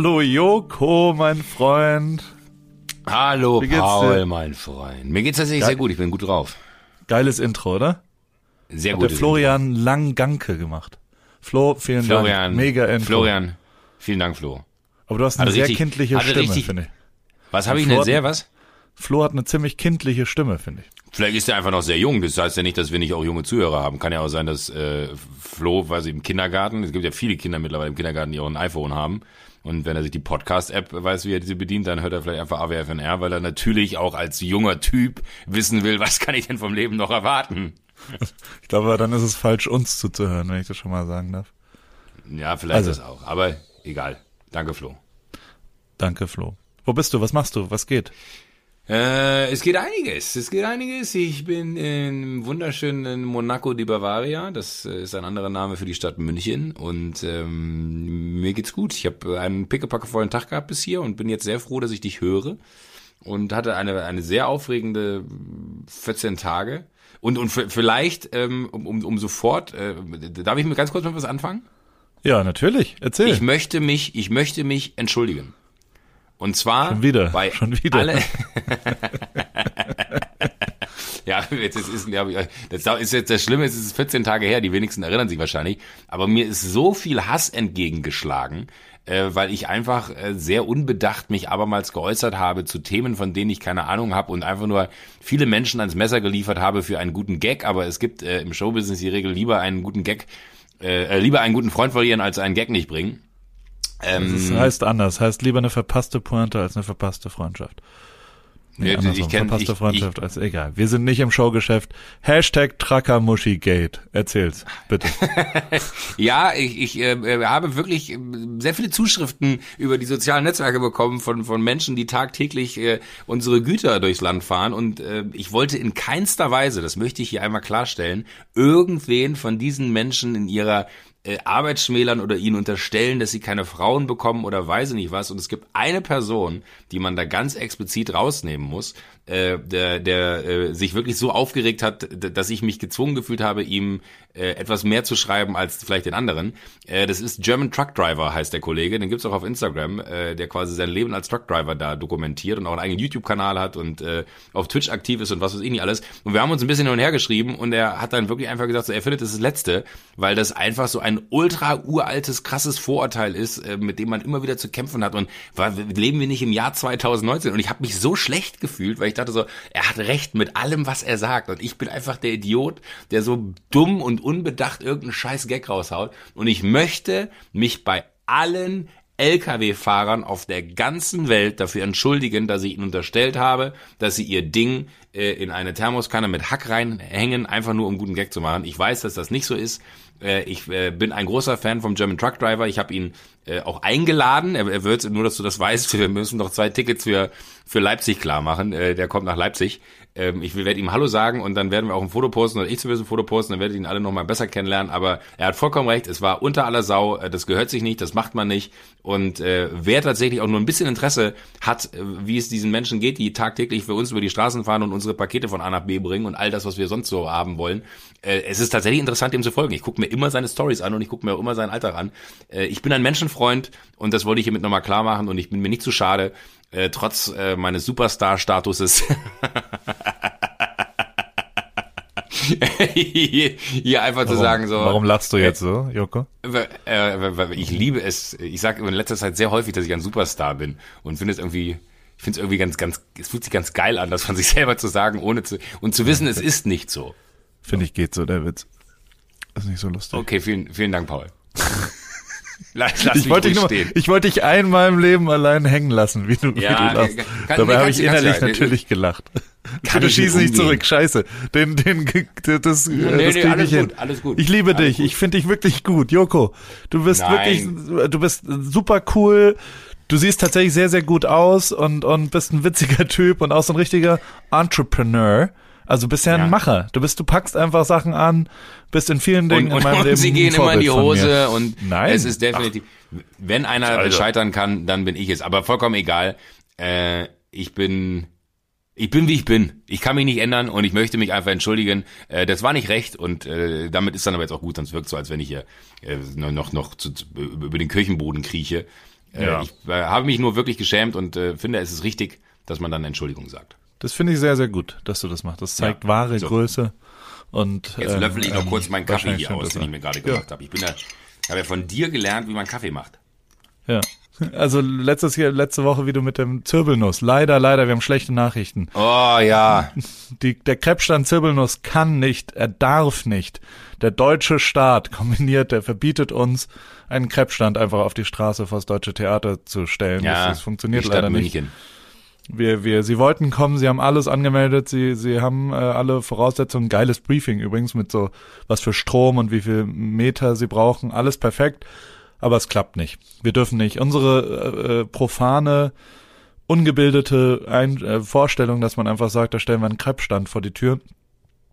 Hallo Joko, mein Freund. Hallo Paul, dir? mein Freund. Mir geht's tatsächlich Ge sehr gut, ich bin gut drauf. Geiles Intro, oder? Sehr gut. Der Florian Intro. Langganke gemacht. Flo, vielen Florian, Dank. Mega Intro. Florian, vielen Dank, Flo. Aber du hast eine sehr richtig, kindliche Stimme, finde ich. Was habe ich denn sehr, was? Flo hat eine ziemlich kindliche Stimme, finde ich. Vielleicht ist er einfach noch sehr jung. Das heißt ja nicht, dass wir nicht auch junge Zuhörer haben. Kann ja auch sein, dass äh, Flo, weiß ich, im Kindergarten, es gibt ja viele Kinder mittlerweile im Kindergarten, die auch ein iPhone haben. Und wenn er sich die Podcast-App weiß, wie er diese bedient, dann hört er vielleicht einfach AWFNR, weil er natürlich auch als junger Typ wissen will, was kann ich denn vom Leben noch erwarten. Ich glaube, dann ist es falsch, uns zuzuhören, wenn ich das schon mal sagen darf. Ja, vielleicht also. das auch. Aber egal. Danke, Flo. Danke, Flo. Wo bist du? Was machst du? Was geht? Äh, es geht einiges. Es geht einiges. Ich bin im wunderschönen Monaco di Bavaria. Das äh, ist ein anderer Name für die Stadt München. Und ähm, mir geht's gut. Ich habe einen pickepackevollen Tag gehabt bis hier und bin jetzt sehr froh, dass ich dich höre. Und hatte eine, eine sehr aufregende 14 Tage. Und, und vielleicht, ähm, um, um, um sofort, äh, darf ich mir ganz kurz mal was anfangen? Ja, natürlich. Erzähl. Ich möchte mich, ich möchte mich entschuldigen. Und zwar schon wieder, bei schon wieder. alle. ja, jetzt ist, ja, das ist jetzt das Schlimme, es ist 14 Tage her, die wenigsten erinnern sich wahrscheinlich. Aber mir ist so viel Hass entgegengeschlagen, äh, weil ich einfach äh, sehr unbedacht mich abermals geäußert habe zu Themen, von denen ich keine Ahnung habe und einfach nur viele Menschen ans Messer geliefert habe für einen guten Gag. Aber es gibt äh, im Showbusiness die Regel lieber einen guten Gag, äh, äh lieber einen guten Freund verlieren als einen Gag nicht bringen. Ähm, das heißt anders, heißt lieber eine verpasste Pointe als eine verpasste Freundschaft. Nee, ja, ich kenne verpasste ich, Freundschaft ich, als egal. Wir sind nicht im Showgeschäft. Hashtag Truckermuschigate. Erzähl's, bitte. ja, ich, ich äh, habe wirklich äh, sehr viele Zuschriften über die sozialen Netzwerke bekommen von, von Menschen, die tagtäglich äh, unsere Güter durchs Land fahren. Und äh, ich wollte in keinster Weise, das möchte ich hier einmal klarstellen, irgendwen von diesen Menschen in ihrer äh, Arbeit oder ihnen unterstellen, dass sie keine Frauen bekommen oder weiß ich nicht was. Und es gibt eine Person, die man da ganz explizit rausnehmen muss, äh, der, der äh, sich wirklich so aufgeregt hat, dass ich mich gezwungen gefühlt habe, ihm äh, etwas mehr zu schreiben als vielleicht den anderen. Äh, das ist German Truck Driver, heißt der Kollege. Den gibt's auch auf Instagram, äh, der quasi sein Leben als Truck Driver da dokumentiert und auch einen eigenen YouTube-Kanal hat und äh, auf Twitch aktiv ist und was weiß ich nicht alles. Und wir haben uns ein bisschen hin und her geschrieben und er hat dann wirklich einfach gesagt, so, er findet das, das Letzte, weil das einfach so ein ultra uraltes, krasses Vorurteil ist, äh, mit dem man immer wieder zu kämpfen hat. Und war, leben wir nicht im Jahr 2019? Und ich habe mich so schlecht gefühlt, weil ich dachte so, er hat recht mit allem, was er sagt. Und ich bin einfach der Idiot, der so dumm und unbedacht irgendeinen scheiß Gag raushaut. Und ich möchte mich bei allen Lkw-Fahrern auf der ganzen Welt dafür entschuldigen, dass ich ihnen unterstellt habe, dass sie ihr Ding äh, in eine Thermoskanne mit Hack reinhängen, einfach nur um guten Gag zu machen. Ich weiß, dass das nicht so ist. Äh, ich äh, bin ein großer Fan vom German Truck Driver. Ich habe ihn äh, auch eingeladen. Er, er wird, nur dass du das weißt, wir müssen noch zwei Tickets für, für Leipzig klar machen. Äh, der kommt nach Leipzig. Ähm, ich werde ihm Hallo sagen und dann werden wir auch ein Foto posten oder ich zumindest ein Foto posten, dann werdet ihr ihn alle nochmal besser kennenlernen. Aber er hat vollkommen recht, es war unter aller Sau, äh, das gehört sich nicht, das macht man nicht. Und äh, wer tatsächlich auch nur ein bisschen Interesse hat, äh, wie es diesen Menschen geht, die tagtäglich für uns über die Straßen fahren und unsere Pakete von A nach B bringen und all das, was wir sonst so haben wollen, äh, es ist tatsächlich interessant, ihm zu folgen. Ich gucke mir immer seine Stories an und ich gucke mir auch immer seinen Alltag an. Äh, ich bin ein Menschenfreund und das wollte ich hiermit nochmal klar machen und ich bin mir nicht zu schade, äh, trotz äh, meines Superstar-Statuses hier einfach warum, zu sagen so. Warum lachst du jetzt so, Joko? Äh, ich liebe es. Ich sage in letzter Zeit sehr häufig, dass ich ein Superstar bin und finde es irgendwie ich finde es irgendwie ganz, ganz, es fühlt sich ganz geil an, das von sich selber zu sagen, ohne zu, und zu wissen, es ist nicht so. Finde ich geht so, der Witz. ist nicht so lustig. Okay, vielen, vielen Dank, Paul. Lass, lass ich wollte dich nur, stehen. ich wollte dich einmal im Leben allein hängen lassen, wie du, ja, wie du lachst. Kann, Dabei habe ich innerlich ja, natürlich gelacht. Kann Bitte schieß nicht zurück, scheiße. Den, den, das, nee, das nee, krieg ich hin. Gut, alles gut. Ich liebe alles dich, gut. ich finde dich wirklich gut, Joko. Du bist Nein. wirklich, du bist super cool. Du siehst tatsächlich sehr, sehr gut aus und, und bist ein witziger Typ und auch so ein richtiger Entrepreneur. Also bist ja ein ja. Macher. Du bist, du packst einfach Sachen an, bist in vielen Dingen und, in meinem und Leben. Sie gehen immer in die Hose und Nein. es ist definitiv. Ach. Wenn einer also. scheitern kann, dann bin ich es. Aber vollkommen egal. Äh, ich bin, ich bin wie ich bin. Ich kann mich nicht ändern und ich möchte mich einfach entschuldigen. Äh, das war nicht recht und äh, damit ist dann aber jetzt auch gut, sonst wirkt so, als wenn ich hier äh, noch noch zu, über den Kirchenboden krieche. Äh, ja. Ich äh, habe mich nur wirklich geschämt und äh, finde, es ist richtig, dass man dann Entschuldigung sagt. Das finde ich sehr, sehr gut, dass du das machst. Das zeigt ja. wahre so. Größe. Und, Jetzt ähm, löffel ich noch kurz meinen Kaffee hier aus, den ich mir gerade gemacht ja. habe. Ich bin ja, habe ja von dir gelernt, wie man Kaffee macht. Ja. Also letztes Jahr, letzte Woche wie du mit dem Zirbelnuss. Leider, leider, wir haben schlechte Nachrichten. Oh ja. Die, der Krebsstand Zirbelnuss kann nicht, er darf nicht. Der deutsche Staat kombiniert, der verbietet uns, einen Krebsstand einfach auf die Straße vor das deutsche Theater zu stellen. Ja, das, das funktioniert leider nicht. Wir, wir, sie wollten kommen, sie haben alles angemeldet, sie, sie haben äh, alle Voraussetzungen, geiles Briefing übrigens mit so was für Strom und wie viel Meter sie brauchen, alles perfekt aber es klappt nicht. Wir dürfen nicht. Unsere äh, äh, profane, ungebildete Ein äh, Vorstellung, dass man einfach sagt, da stellen wir einen Kreppstand vor die Tür,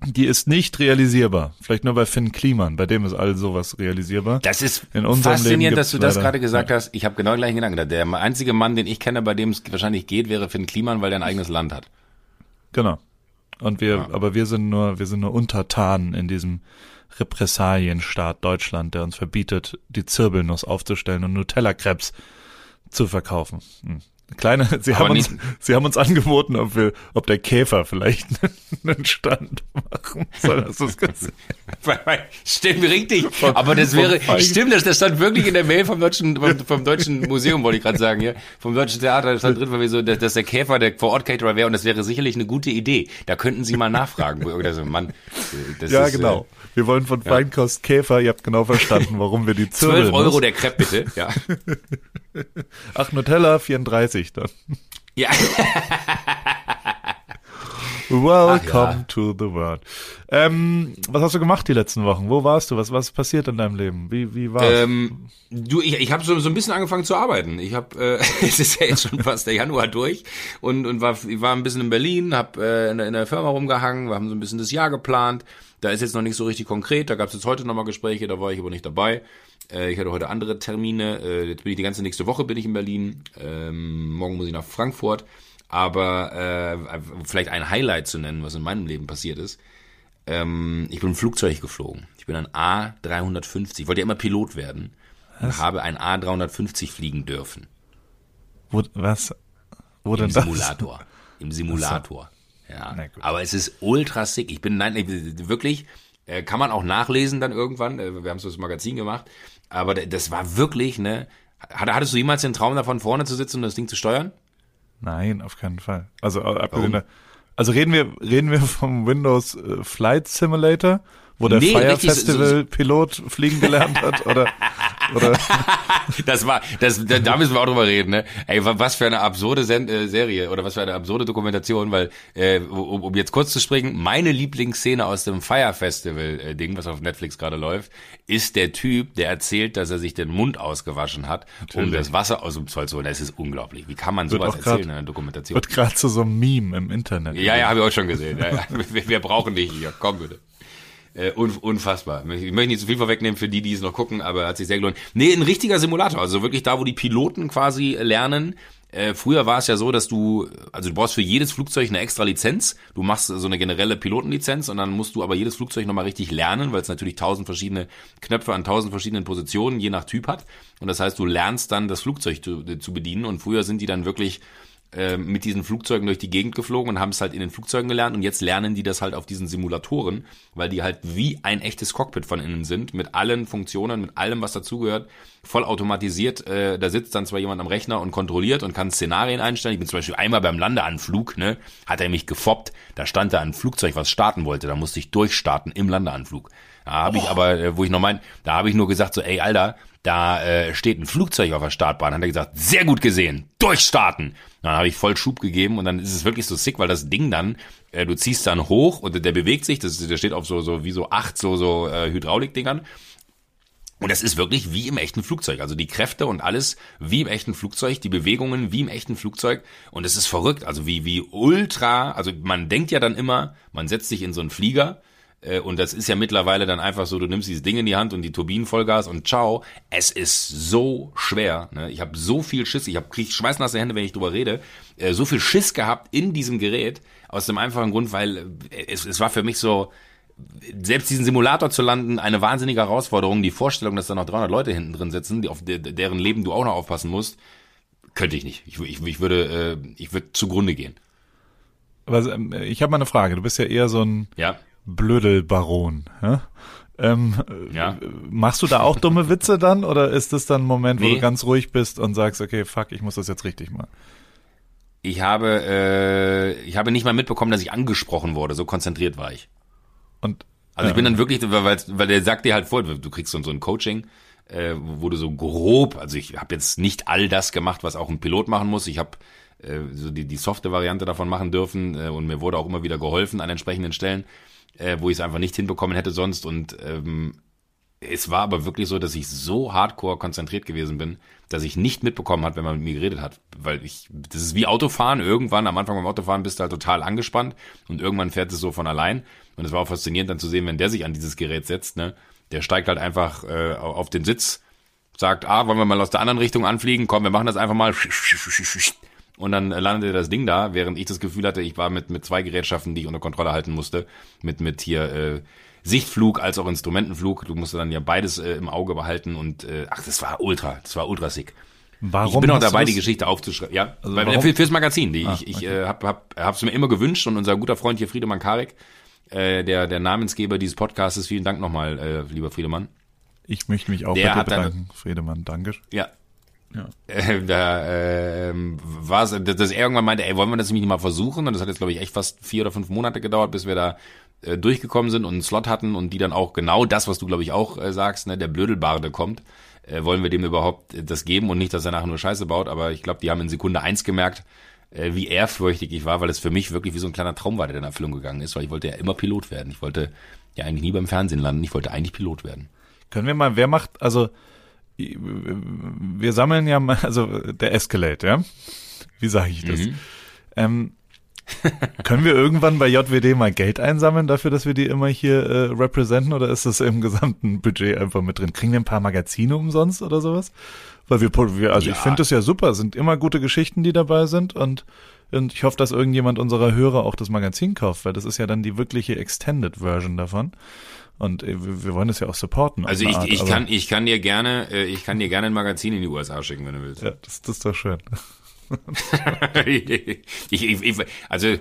die ist nicht realisierbar. Vielleicht nur bei Finn Kliman, bei dem ist all sowas realisierbar. Das ist In faszinierend, dass du das gerade gesagt ja. hast. Ich habe genau den gleichen Gedanken. Der einzige Mann, den ich kenne, bei dem es wahrscheinlich geht, wäre Finn Kliman, weil der ein eigenes Land hat. Genau. Und wir, ja. aber wir sind nur, wir sind nur Untertanen in diesem Repressalienstaat Deutschland, der uns verbietet, die Zirbelnuss aufzustellen und Nutella-Krebs zu verkaufen. Hm. Kleine, sie haben uns, sie haben uns angeboten, ob wir, ob der Käfer vielleicht einen Stand machen soll. Hast du es gesehen? stimmt, richtig. Von, Aber das wäre, stimmt, das, das stand wirklich in der Mail vom deutschen, vom, vom deutschen Museum, wollte ich gerade sagen, ja. Vom deutschen Theater, das stand drin, weil wir so, dass, dass der Käfer der vor Ort Caterer wäre und das wäre sicherlich eine gute Idee. Da könnten Sie mal nachfragen. Oder so, Mann, das ja, ist, genau. Äh, wir wollen von Feinkost Käfer, ihr habt genau verstanden, warum wir die Zirbel 12 Euro der Crepe bitte, ja. Ach, Nutella 34 dann. Ja. Welcome ja. to the world. Ähm, was hast du gemacht die letzten Wochen? Wo warst du? Was was passiert in deinem Leben? Wie wie war's? Ähm, du, ich, ich habe so, so ein bisschen angefangen zu arbeiten. Ich habe, äh, es ist ja jetzt schon fast der Januar durch und und war ich war ein bisschen in Berlin, habe äh, in, in der Firma rumgehangen, wir haben so ein bisschen das Jahr geplant. Da ist jetzt noch nicht so richtig konkret. Da gab es jetzt heute nochmal Gespräche, da war ich aber nicht dabei. Äh, ich hatte heute andere Termine. Äh, jetzt bin ich die ganze nächste Woche bin ich in Berlin. Ähm, morgen muss ich nach Frankfurt. Aber äh, vielleicht ein Highlight zu nennen, was in meinem Leben passiert ist. Ähm, ich bin ein Flugzeug geflogen. Ich bin ein A350. Ich wollte ja immer Pilot werden. Was? Und habe ein A350 fliegen dürfen. Wo, was? Wo Im denn Simulator. Das? Im Simulator. Ja, aber es ist ultra sick. Ich bin, nein, wirklich, äh, kann man auch nachlesen dann irgendwann. Äh, wir haben so das Magazin gemacht. Aber das war wirklich, ne? Hattest du jemals den Traum davon, vorne zu sitzen und das Ding zu steuern? Nein, auf keinen Fall. Also, äh, also reden wir, reden wir vom Windows Flight Simulator? Wo der nee, Fire Festival Pilot fliegen gelernt hat oder oder? Das war das da müssen wir auch drüber reden ne? Ey was für eine absurde Sen äh, Serie oder was für eine absurde Dokumentation weil äh, um, um jetzt kurz zu springen meine Lieblingsszene aus dem Fire Festival äh, Ding was auf Netflix gerade läuft ist der Typ der erzählt dass er sich den Mund ausgewaschen hat Natürlich. um das Wasser aus dem Zoll zu holen. Das ist unglaublich. Wie kann man sowas erzählen in einer Dokumentation? wird gerade zu so einem Meme im Internet. Ja ja habe ich auch schon gesehen. Ja, ja. Wir, wir brauchen dich hier. Komm bitte äh, unfassbar. Ich möchte nicht zu viel vorwegnehmen für die, die es noch gucken, aber hat sich sehr gelohnt. Nee, ein richtiger Simulator. Also wirklich da, wo die Piloten quasi lernen. Äh, früher war es ja so, dass du, also du brauchst für jedes Flugzeug eine extra Lizenz. Du machst so eine generelle Pilotenlizenz und dann musst du aber jedes Flugzeug nochmal richtig lernen, weil es natürlich tausend verschiedene Knöpfe an tausend verschiedenen Positionen je nach Typ hat. Und das heißt, du lernst dann das Flugzeug zu, zu bedienen und früher sind die dann wirklich äh, mit diesen Flugzeugen durch die Gegend geflogen und haben es halt in den Flugzeugen gelernt und jetzt lernen die das halt auf diesen Simulatoren, weil die halt wie ein echtes Cockpit von innen sind, mit allen Funktionen, mit allem, was dazugehört, voll automatisiert. Äh, da sitzt dann zwar jemand am Rechner und kontrolliert und kann Szenarien einstellen. Ich bin zum Beispiel einmal beim Landeanflug, ne, hat er mich gefoppt. Da stand da ein Flugzeug, was starten wollte. Da musste ich durchstarten im Landeanflug. Da habe oh. ich aber, äh, wo ich noch mein, da habe ich nur gesagt so, ey Alter, da äh, steht ein Flugzeug auf der Startbahn. Hat er gesagt, sehr gut gesehen, durchstarten. Dann habe ich voll Schub gegeben und dann ist es wirklich so sick, weil das Ding dann, äh, du ziehst dann hoch und der bewegt sich, das, der steht auf so, so wie so acht so, so äh, Hydraulikdingern. Und das ist wirklich wie im echten Flugzeug. Also die Kräfte und alles wie im echten Flugzeug, die Bewegungen wie im echten Flugzeug. Und es ist verrückt. Also wie, wie ultra, also man denkt ja dann immer, man setzt sich in so einen Flieger und das ist ja mittlerweile dann einfach so, du nimmst dieses Ding in die Hand und die Turbinen Vollgas und ciao. Es ist so schwer. Ne? Ich habe so viel Schiss, ich habe krieg schweißnasse Hände, wenn ich drüber rede. Äh, so viel Schiss gehabt in diesem Gerät aus dem einfachen Grund, weil äh, es, es war für mich so selbst diesen Simulator zu landen, eine wahnsinnige Herausforderung. Die Vorstellung, dass da noch 300 Leute hinten drin sitzen, die auf de deren Leben du auch noch aufpassen musst, könnte ich nicht. Ich, ich, ich würde, äh, ich würde zugrunde gehen. Aber ähm, ich habe mal eine Frage. Du bist ja eher so ein ja. Blödelbaron. Ja? Ähm, ja. Machst du da auch dumme Witze dann oder ist das dann ein Moment, nee. wo du ganz ruhig bist und sagst, okay, fuck, ich muss das jetzt richtig machen? Ich habe, äh, ich habe nicht mal mitbekommen, dass ich angesprochen wurde. So konzentriert war ich. Und also ich bin dann wirklich, weil, weil der sagt dir halt vor, du kriegst so, so ein Coaching, äh, wo du so grob, also ich habe jetzt nicht all das gemacht, was auch ein Pilot machen muss. Ich habe äh, so die, die softe Variante davon machen dürfen äh, und mir wurde auch immer wieder geholfen an entsprechenden Stellen, äh, wo ich es einfach nicht hinbekommen hätte sonst. Und ähm, es war aber wirklich so, dass ich so hardcore konzentriert gewesen bin, dass ich nicht mitbekommen hat, wenn man mit mir geredet hat. Weil ich, das ist wie Autofahren. Irgendwann, am Anfang beim Autofahren bist du halt total angespannt und irgendwann fährt es so von allein. Und es war auch faszinierend dann zu sehen, wenn der sich an dieses Gerät setzt, ne? Der steigt halt einfach äh, auf den Sitz, sagt, ah, wollen wir mal aus der anderen Richtung anfliegen? Komm, wir machen das einfach mal. Und dann landete das Ding da, während ich das Gefühl hatte, ich war mit, mit zwei Gerätschaften, die ich unter Kontrolle halten musste, mit, mit hier äh, Sichtflug als auch Instrumentenflug. Du musst dann ja beides äh, im Auge behalten und äh, ach, das war ultra, das war ultra sick. Warum ich bin auch dabei, die Geschichte aufzuschreiben. Ja, also weil, für, fürs Magazin. Die, ah, ich ich okay. äh, hab, hab, hab's mir immer gewünscht und unser guter Freund hier Friedemann Karek, äh, der der Namensgeber dieses Podcasts, vielen Dank nochmal, äh, lieber Friedemann. Ich möchte mich auch der bei dir bedanken, dann, Friedemann. Danke. Ja, ja. Äh, da äh, war es, dass er irgendwann meinte, ey, wollen wir das nicht mal versuchen? Und das hat jetzt, glaube ich, echt fast vier oder fünf Monate gedauert, bis wir da äh, durchgekommen sind und einen Slot hatten und die dann auch genau das, was du, glaube ich, auch äh, sagst, ne, der Blödelbarde kommt. Äh, wollen wir dem überhaupt das geben und nicht, dass er nachher nur Scheiße baut, aber ich glaube, die haben in Sekunde eins gemerkt, äh, wie ehrfürchtig ich war, weil es für mich wirklich wie so ein kleiner Traum war, der in Erfüllung gegangen ist, weil ich wollte ja immer Pilot werden. Ich wollte ja eigentlich nie beim Fernsehen landen, ich wollte eigentlich Pilot werden. Können wir mal, wer macht, also wir sammeln ja mal, also der Escalate, ja? Wie sage ich das? Mhm. Ähm, können wir irgendwann bei JWD mal Geld einsammeln dafür, dass wir die immer hier äh, representen oder ist das im gesamten Budget einfach mit drin? Kriegen wir ein paar Magazine umsonst oder sowas? Weil wir, wir also ja. ich finde das ja super, es sind immer gute Geschichten, die dabei sind und und ich hoffe, dass irgendjemand unserer Hörer auch das Magazin kauft, weil das ist ja dann die wirkliche Extended Version davon. Und äh, wir wollen das ja auch supporten. Also ich, Art, ich kann ich kann dir gerne äh, ich kann dir gerne ein Magazin in die USA schicken, wenn du willst. Ja, das, das ist doch schön. ich, ich, ich, also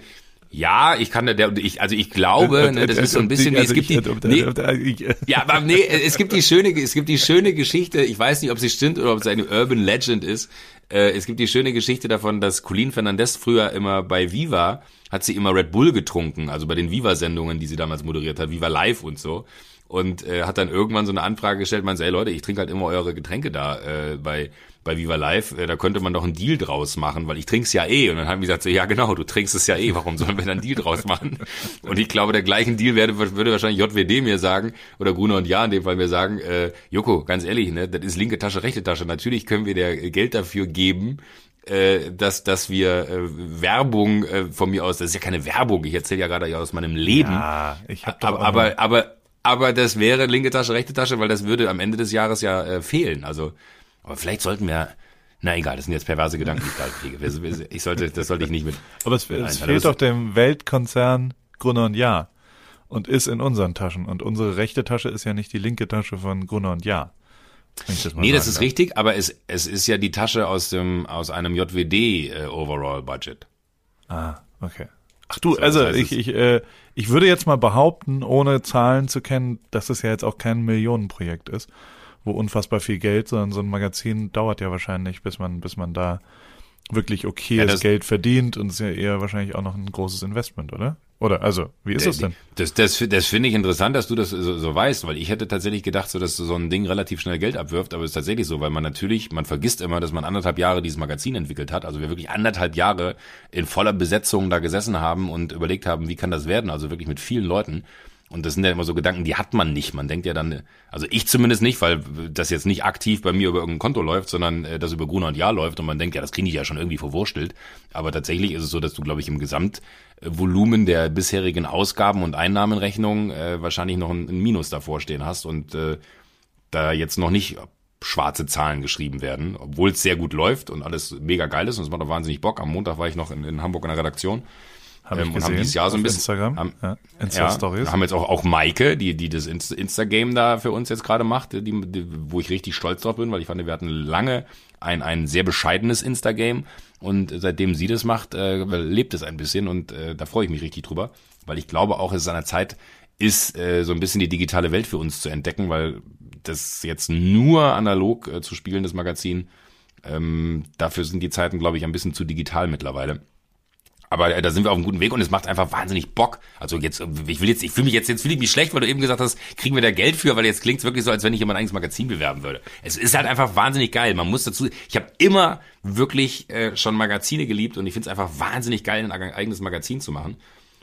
ja, ich kann da, ich, also ich glaube, ne, das ist so ein bisschen, wie, es gibt die, nee, ja, aber nee, es gibt die schöne, es gibt die schöne Geschichte, ich weiß nicht, ob sie stimmt oder ob es eine Urban Legend ist. Äh, es gibt die schöne Geschichte davon, dass Colleen Fernandez früher immer bei Viva hat sie immer Red Bull getrunken, also bei den Viva-Sendungen, die sie damals moderiert hat, Viva Live und so und äh, hat dann irgendwann so eine Anfrage gestellt, man so, ey Leute, ich trinke halt immer eure Getränke da äh, bei bei Viva Live, äh, da könnte man doch einen Deal draus machen, weil ich trink's ja eh. Und dann haben wir gesagt, so, ja genau, du trinkst es ja eh, warum sollen wir dann einen Deal draus machen? Und ich glaube, der gleichen Deal werde, würde wahrscheinlich JWD mir sagen, oder Gruner und Ja in dem Fall mir sagen, äh, Joko, ganz ehrlich, ne, das ist linke Tasche, rechte Tasche. Natürlich können wir dir Geld dafür geben, äh, dass, dass wir äh, Werbung äh, von mir aus, das ist ja keine Werbung, ich erzähle ja gerade aus meinem Leben. Ja, ich hab aber, aber, aber, aber das wäre linke Tasche, rechte Tasche, weil das würde am Ende des Jahres ja äh, fehlen. Also, aber vielleicht sollten wir, na egal, das sind jetzt perverse Gedanken, die ich gerade kriege. Ich sollte, das sollte ich nicht mit. Aber es, es fehlt doch dem Weltkonzern Gruner und Jahr und ist in unseren Taschen. Und unsere rechte Tasche ist ja nicht die linke Tasche von Gruner und Jahr. Das nee, das ist darf. richtig, aber es, es ist ja die Tasche aus dem aus einem JWD äh, Overall Budget. Ah, okay. Ach du, also das heißt ich, ich, äh, ich würde jetzt mal behaupten, ohne Zahlen zu kennen, dass es ja jetzt auch kein Millionenprojekt ist, wo unfassbar viel Geld, sondern so ein Magazin dauert ja wahrscheinlich, bis man, bis man da wirklich okayes ja, Geld verdient und ist ja eher wahrscheinlich auch noch ein großes Investment, oder? Oder also, wie ist das denn? Das, das, das finde ich interessant, dass du das so, so weißt, weil ich hätte tatsächlich gedacht, so dass so ein Ding relativ schnell Geld abwirft, aber es ist tatsächlich so, weil man natürlich, man vergisst immer, dass man anderthalb Jahre dieses Magazin entwickelt hat, also wir wirklich anderthalb Jahre in voller Besetzung da gesessen haben und überlegt haben, wie kann das werden, also wirklich mit vielen Leuten. Und das sind ja immer so Gedanken, die hat man nicht. Man denkt ja dann, also ich zumindest nicht, weil das jetzt nicht aktiv bei mir über irgendein Konto läuft, sondern äh, das über Gruner und Jahr läuft und man denkt, ja, das kriege ich ja schon irgendwie verwurstelt. Aber tatsächlich ist es so, dass du, glaube ich, im Gesamtvolumen der bisherigen Ausgaben und Einnahmenrechnungen äh, wahrscheinlich noch ein, ein Minus davor stehen hast und äh, da jetzt noch nicht schwarze Zahlen geschrieben werden, obwohl es sehr gut läuft und alles mega geil ist und es macht auch wahnsinnig Bock. Am Montag war ich noch in, in Hamburg in der Redaktion Hab ähm, und haben dieses Jahr so ein bisschen Instagram, haben, ja, Insta Stories. Ja, haben jetzt auch auch Maike, die die das Insta Game da für uns jetzt gerade macht, die, die, wo ich richtig stolz drauf bin, weil ich fand, wir hatten lange ein ein sehr bescheidenes Insta Game und seitdem sie das macht, äh, lebt es ein bisschen und äh, da freue ich mich richtig drüber, weil ich glaube auch, es ist an der Zeit ist äh, so ein bisschen die digitale Welt für uns zu entdecken, weil das jetzt nur analog äh, zu spielen, das Magazin, ähm, dafür sind die Zeiten, glaube ich, ein bisschen zu digital mittlerweile. Aber äh, da sind wir auf einem guten Weg und es macht einfach wahnsinnig Bock. Also jetzt, ich will jetzt, ich fühle mich jetzt, jetzt fühle ich mich schlecht, weil du eben gesagt hast, kriegen wir da Geld für, weil jetzt klingt es wirklich so, als wenn ich mein eigenes Magazin bewerben würde. Es ist halt einfach wahnsinnig geil. Man muss dazu, ich habe immer wirklich äh, schon Magazine geliebt und ich finde es einfach wahnsinnig geil, ein eigenes Magazin zu machen.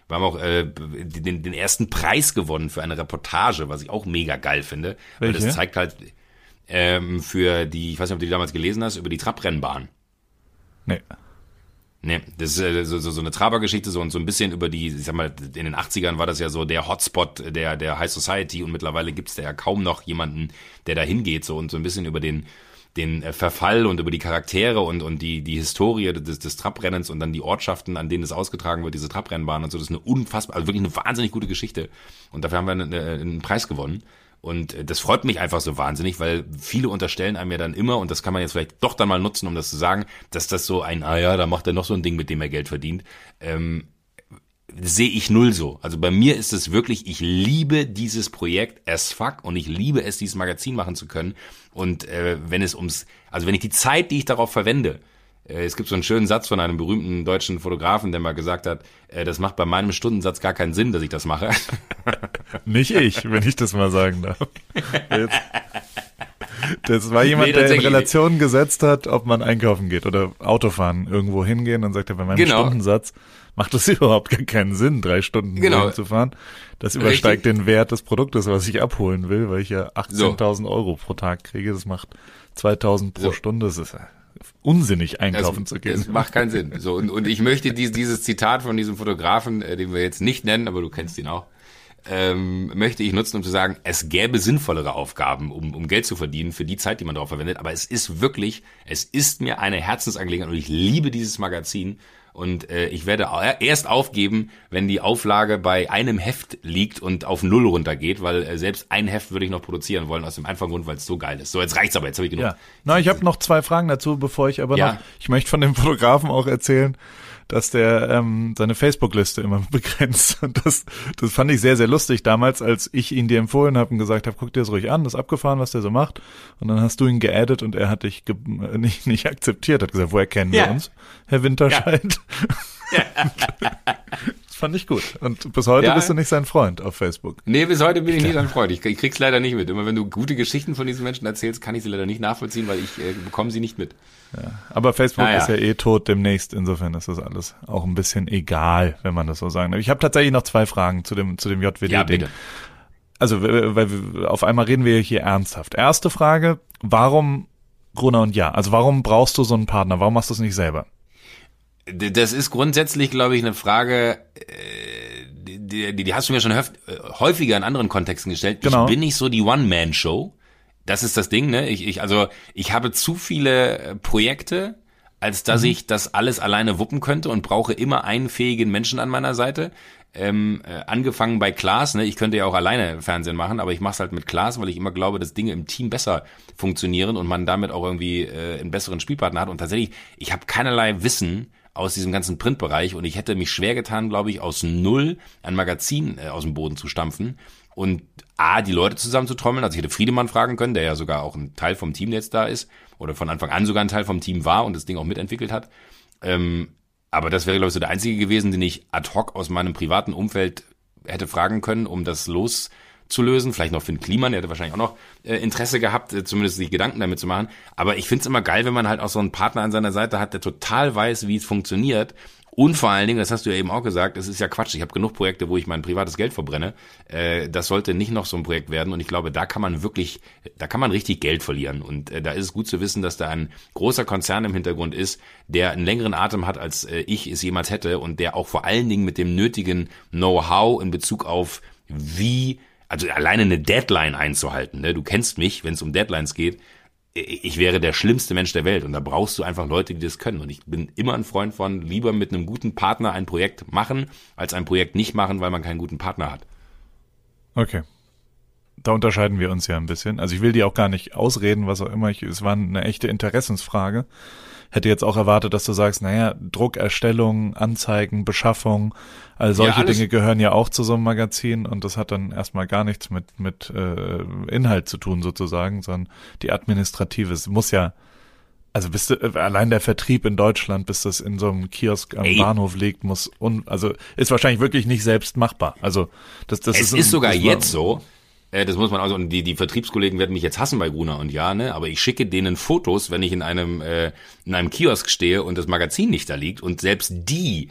Wir haben auch äh, den, den ersten Preis gewonnen für eine Reportage, was ich auch mega geil finde. Welche? Weil das zeigt halt ähm, für die, ich weiß nicht, ob du die damals gelesen hast, über die Trabrennbahn. Nee. Nee, das ist äh, so, so, so eine Traber-Geschichte so und so ein bisschen über die, ich sag mal, in den 80ern war das ja so der Hotspot der, der High Society und mittlerweile gibt's da ja kaum noch jemanden, der da hingeht so und so ein bisschen über den den äh, Verfall und über die Charaktere und, und die, die Historie des, des Trabrennens und dann die Ortschaften, an denen es ausgetragen wird, diese Trabrennbahn und so. Das ist eine unfassbar, also wirklich eine wahnsinnig gute Geschichte. Und dafür haben wir einen, einen Preis gewonnen. Und äh, das freut mich einfach so wahnsinnig, weil viele unterstellen einem ja dann immer, und das kann man jetzt vielleicht doch dann mal nutzen, um das zu sagen, dass das so ein, ah ja, da macht er noch so ein Ding, mit dem er Geld verdient. Ähm, sehe ich null so. Also bei mir ist es wirklich, ich liebe dieses Projekt as fuck und ich liebe es, dieses Magazin machen zu können. Und äh, wenn es ums, also wenn ich die Zeit, die ich darauf verwende, es gibt so einen schönen Satz von einem berühmten deutschen Fotografen, der mal gesagt hat, äh, das macht bei meinem Stundensatz gar keinen Sinn, dass ich das mache. Nicht ich, wenn ich das mal sagen darf. Jetzt. Das war jemand, nee, der in Relation gesetzt hat, ob man einkaufen geht oder Autofahren irgendwo hingehen und sagt er, bei meinem genau. Stundensatz macht es überhaupt gar keinen Sinn, drei Stunden genau. zu fahren. Das übersteigt Richtig. den Wert des Produktes, was ich abholen will, weil ich ja 18.000 so. Euro pro Tag kriege. Das macht 2.000 pro so. Stunde. Das ist unsinnig einkaufen das, zu gehen. Das macht keinen Sinn. So und, und ich möchte dies, dieses Zitat von diesem Fotografen, äh, den wir jetzt nicht nennen, aber du kennst ihn auch, ähm, möchte ich nutzen, um zu sagen, es gäbe sinnvollere Aufgaben, um, um Geld zu verdienen für die Zeit, die man darauf verwendet. Aber es ist wirklich, es ist mir eine Herzensangelegenheit und ich liebe dieses Magazin und äh, ich werde erst aufgeben, wenn die Auflage bei einem Heft liegt und auf Null runtergeht, weil äh, selbst ein Heft würde ich noch produzieren wollen, aus dem einfachen Grund, weil es so geil ist. So, jetzt reicht's aber, jetzt habe ich genug. Ja. Na, ich habe noch zwei Fragen dazu, bevor ich aber ja. noch, ich möchte von dem Fotografen auch erzählen, dass der ähm, seine Facebook-Liste immer begrenzt. Und das, das fand ich sehr, sehr lustig damals, als ich ihn dir empfohlen habe und gesagt habe, guck dir das ruhig an, das ist abgefahren, was der so macht. Und dann hast du ihn geaddet und er hat dich nicht, nicht akzeptiert, hat gesagt, woher kennen ja. wir uns, Herr Winterscheid? Das fand ich gut. Und bis heute ja. bist du nicht sein Freund auf Facebook. Nee, bis heute bin ich nicht sein Freund. Ich, ich krieg's leider nicht mit. Immer wenn du gute Geschichten von diesen Menschen erzählst, kann ich sie leider nicht nachvollziehen, weil ich äh, bekomme sie nicht mit. Ja. Aber Facebook ah, ist ja eh tot demnächst. Insofern ist das alles auch ein bisschen egal, wenn man das so sagen darf. Ich habe tatsächlich noch zwei Fragen zu dem, zu dem JWD-Ding. Ja, bitte. Also, weil wir, auf einmal reden wir hier ernsthaft. Erste Frage, warum Gruner und Ja? Also warum brauchst du so einen Partner? Warum machst du es nicht selber? Das ist grundsätzlich, glaube ich, eine Frage, äh, die, die, die hast du mir schon häufiger in anderen Kontexten gestellt. Genau. Ich bin nicht so die One-Man-Show. Das ist das Ding, ne? Ich, ich, also ich habe zu viele äh, Projekte, als dass mhm. ich das alles alleine wuppen könnte und brauche immer einen fähigen Menschen an meiner Seite. Ähm, äh, angefangen bei Klaas, ne? ich könnte ja auch alleine Fernsehen machen, aber ich mache es halt mit Klaas, weil ich immer glaube, dass Dinge im Team besser funktionieren und man damit auch irgendwie äh, einen besseren Spielpartner hat. Und tatsächlich, ich habe keinerlei Wissen aus diesem ganzen Printbereich und ich hätte mich schwer getan, glaube ich, aus null ein Magazin äh, aus dem Boden zu stampfen und A, die Leute zusammen zu trommeln. Also ich hätte Friedemann fragen können, der ja sogar auch ein Teil vom Team jetzt da ist oder von Anfang an sogar ein Teil vom Team war und das Ding auch mitentwickelt hat. Ähm, aber das wäre, glaube ich, so der einzige gewesen, den ich ad hoc aus meinem privaten Umfeld hätte fragen können, um das loszulösen. Vielleicht noch Finn Kliman, der hätte wahrscheinlich auch noch äh, Interesse gehabt, äh, zumindest sich Gedanken damit zu machen. Aber ich finde es immer geil, wenn man halt auch so einen Partner an seiner Seite hat, der total weiß, wie es funktioniert und vor allen Dingen, das hast du ja eben auch gesagt, es ist ja Quatsch. Ich habe genug Projekte, wo ich mein privates Geld verbrenne. Äh, das sollte nicht noch so ein Projekt werden. Und ich glaube, da kann man wirklich, da kann man richtig Geld verlieren. Und äh, da ist es gut zu wissen, dass da ein großer Konzern im Hintergrund ist, der einen längeren Atem hat, als äh, ich es jemals hätte und der auch vor allen Dingen mit dem nötigen Know-how in Bezug auf wie, also alleine eine Deadline einzuhalten. Ne? Du kennst mich, wenn es um Deadlines geht ich wäre der schlimmste Mensch der Welt und da brauchst du einfach Leute, die das können. Und ich bin immer ein Freund von lieber mit einem guten Partner ein Projekt machen, als ein Projekt nicht machen, weil man keinen guten Partner hat. Okay. Da unterscheiden wir uns ja ein bisschen. Also ich will die auch gar nicht ausreden, was auch immer. Ich, es war eine echte Interessensfrage hätte jetzt auch erwartet, dass du sagst, naja, Druckerstellung, Anzeigen, Beschaffung, all solche ja, Dinge gehören ja auch zu so einem Magazin und das hat dann erstmal gar nichts mit, mit äh, Inhalt zu tun sozusagen, sondern die administrative, es muss ja, also bist du, äh, allein der Vertrieb in Deutschland, bis das in so einem Kiosk am Ey. Bahnhof liegt, muss un, also ist wahrscheinlich wirklich nicht selbst machbar. Also das, das es ist, ist sogar jetzt so, äh, das muss man also, und die, die Vertriebskollegen werden mich jetzt hassen bei Gruner und ja, ne, aber ich schicke denen Fotos, wenn ich in einem, äh, in einem Kiosk stehe und das Magazin nicht da liegt. Und selbst die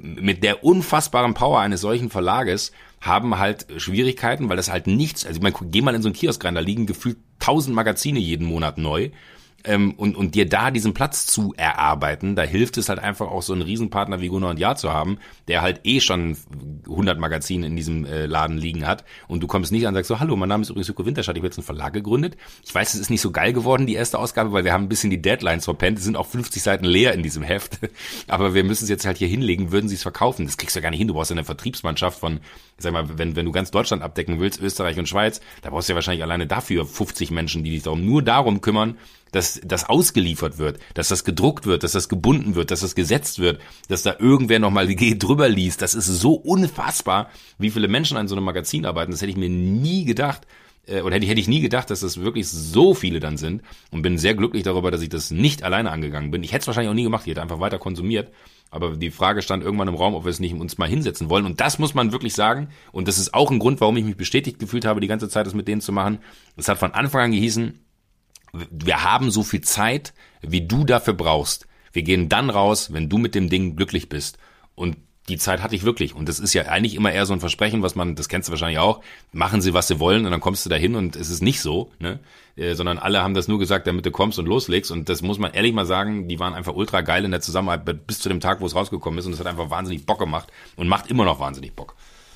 mit der unfassbaren Power eines solchen Verlages haben halt Schwierigkeiten, weil das halt nichts, also ich meine, geh mal in so einen Kiosk rein, da liegen gefühlt tausend Magazine jeden Monat neu ähm, und, und dir da diesen Platz zu erarbeiten, da hilft es halt einfach auch so einen Riesenpartner wie Gunnar und Jahr zu haben, der halt eh schon 100 Magazine in diesem äh, Laden liegen hat und du kommst nicht an und sagst so, hallo, mein Name ist übrigens Joko Winterscheid, ich habe jetzt einen Verlag gegründet. Ich weiß, es ist nicht so geil geworden, die erste Ausgabe, weil wir haben ein bisschen die Deadlines verpennt, es sind auch 50 Seiten leer in diesem Heft, aber wir müssen es jetzt halt hier hinlegen, würden sie es verkaufen. Das kriegst du ja gar nicht hin, du brauchst ja eine Vertriebsmannschaft von, sag mal, wenn, wenn du ganz Deutschland abdecken willst, Österreich und Schweiz, da brauchst du ja wahrscheinlich alleine dafür 50 Menschen, die sich darum, nur darum kümmern, dass das ausgeliefert wird, dass das gedruckt wird, dass das gebunden wird, dass das gesetzt wird, dass da irgendwer nochmal drüber liest. Das ist so unfassbar, wie viele Menschen an so einem Magazin arbeiten. Das hätte ich mir nie gedacht. Äh, oder hätte ich, hätte ich nie gedacht, dass das wirklich so viele dann sind und bin sehr glücklich darüber, dass ich das nicht alleine angegangen bin. Ich hätte es wahrscheinlich auch nie gemacht, ich hätte einfach weiter konsumiert. Aber die Frage stand irgendwann im Raum, ob wir es nicht uns mal hinsetzen wollen. Und das muss man wirklich sagen. Und das ist auch ein Grund, warum ich mich bestätigt gefühlt habe, die ganze Zeit das mit denen zu machen. Es hat von Anfang an gehießen, wir haben so viel Zeit, wie du dafür brauchst. Wir gehen dann raus, wenn du mit dem Ding glücklich bist. Und die Zeit hatte ich wirklich. Und das ist ja eigentlich immer eher so ein Versprechen, was man, das kennst du wahrscheinlich auch, machen sie, was sie wollen und dann kommst du dahin und es ist nicht so, ne? Äh, sondern alle haben das nur gesagt, damit du kommst und loslegst. Und das muss man ehrlich mal sagen, die waren einfach ultra geil in der Zusammenarbeit bis zu dem Tag, wo es rausgekommen ist. Und es hat einfach wahnsinnig Bock gemacht und macht immer noch wahnsinnig Bock.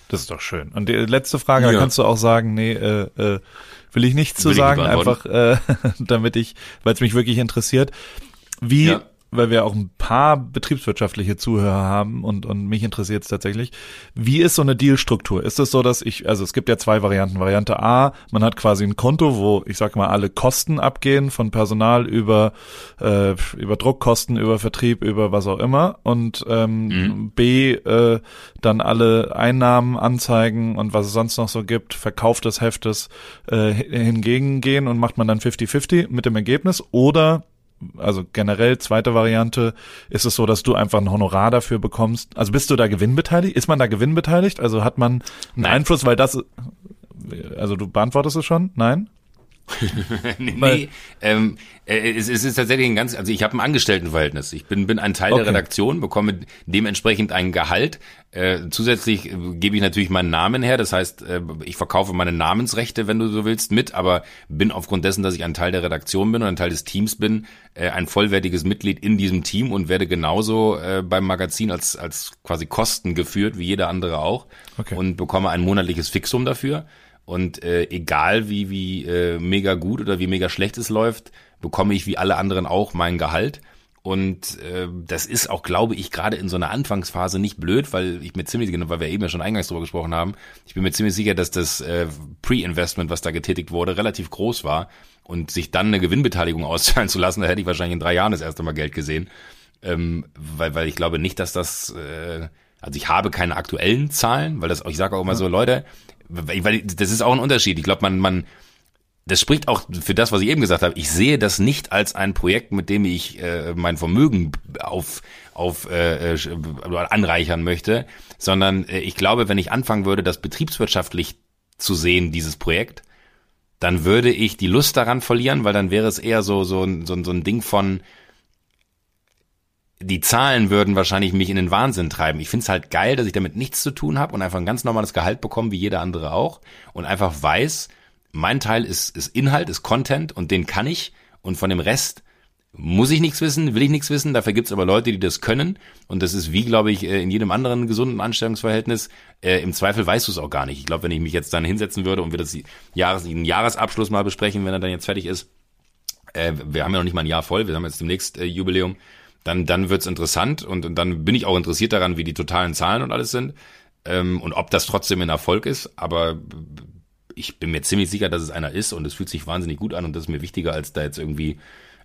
Das ist doch schön. Und die letzte Frage, ja. da kannst du auch sagen, nee, äh, äh, will ich nichts zu sagen, einfach äh, damit ich, weil es mich wirklich interessiert. Wie ja weil wir auch ein paar betriebswirtschaftliche Zuhörer haben und, und mich interessiert es tatsächlich. Wie ist so eine Dealstruktur? Ist es so, dass ich, also es gibt ja zwei Varianten. Variante A, man hat quasi ein Konto, wo ich sag mal alle Kosten abgehen, von Personal über, äh, über Druckkosten, über Vertrieb, über was auch immer. Und ähm, mhm. B, äh, dann alle Einnahmen, Anzeigen und was es sonst noch so gibt, Verkauf des Heftes äh, hingegen gehen und macht man dann 50-50 mit dem Ergebnis. Oder also generell zweite Variante, ist es so, dass du einfach ein Honorar dafür bekommst. Also bist du da gewinnbeteiligt? Ist man da gewinnbeteiligt? Also hat man einen Nein. Einfluss, weil das, also du beantwortest es schon? Nein? nee, nee ähm, äh, es, es ist tatsächlich ein ganz, also ich habe ein Angestelltenverhältnis. Ich bin, bin ein Teil okay. der Redaktion, bekomme dementsprechend ein Gehalt. Äh, zusätzlich äh, gebe ich natürlich meinen Namen her, das heißt, äh, ich verkaufe meine Namensrechte, wenn du so willst, mit, aber bin aufgrund dessen, dass ich ein Teil der Redaktion bin und ein Teil des Teams bin, äh, ein vollwertiges Mitglied in diesem Team und werde genauso äh, beim Magazin als, als quasi Kosten geführt, wie jeder andere auch okay. und bekomme ein monatliches Fixum dafür. Und äh, egal wie, wie äh, mega gut oder wie mega schlecht es läuft, bekomme ich wie alle anderen auch mein Gehalt. Und äh, das ist auch, glaube ich, gerade in so einer Anfangsphase nicht blöd, weil ich mir ziemlich, genau, weil wir eben ja schon eingangs drüber gesprochen haben, ich bin mir ziemlich sicher, dass das äh, Pre-Investment, was da getätigt wurde, relativ groß war. Und sich dann eine Gewinnbeteiligung auszahlen zu lassen, da hätte ich wahrscheinlich in drei Jahren das erste Mal Geld gesehen. Ähm, weil, weil ich glaube nicht, dass das, äh, also ich habe keine aktuellen Zahlen, weil das, ich sage auch immer so, Leute, weil das ist auch ein Unterschied. Ich glaube, man, man, das spricht auch für das, was ich eben gesagt habe. Ich sehe das nicht als ein Projekt, mit dem ich äh, mein Vermögen auf auf äh, äh anreichern möchte, sondern äh, ich glaube, wenn ich anfangen würde, das betriebswirtschaftlich zu sehen, dieses Projekt, dann würde ich die Lust daran verlieren, weil dann wäre es eher so so so, so ein Ding von die Zahlen würden wahrscheinlich mich in den Wahnsinn treiben. Ich finde es halt geil, dass ich damit nichts zu tun habe und einfach ein ganz normales Gehalt bekomme, wie jeder andere auch. Und einfach weiß, mein Teil ist, ist Inhalt, ist Content und den kann ich. Und von dem Rest muss ich nichts wissen, will ich nichts wissen. Dafür gibt's aber Leute, die das können. Und das ist wie, glaube ich, äh, in jedem anderen gesunden Anstellungsverhältnis. Äh, Im Zweifel weißt du es auch gar nicht. Ich glaube, wenn ich mich jetzt dann hinsetzen würde und wir das Jahres, den Jahresabschluss mal besprechen, wenn er dann jetzt fertig ist, äh, wir haben ja noch nicht mal ein Jahr voll, wir haben jetzt demnächst äh, Jubiläum, dann, dann wird's interessant und, und dann bin ich auch interessiert daran, wie die totalen Zahlen und alles sind ähm, und ob das trotzdem ein Erfolg ist, aber ich bin mir ziemlich sicher, dass es einer ist und es fühlt sich wahnsinnig gut an und das ist mir wichtiger, als da jetzt irgendwie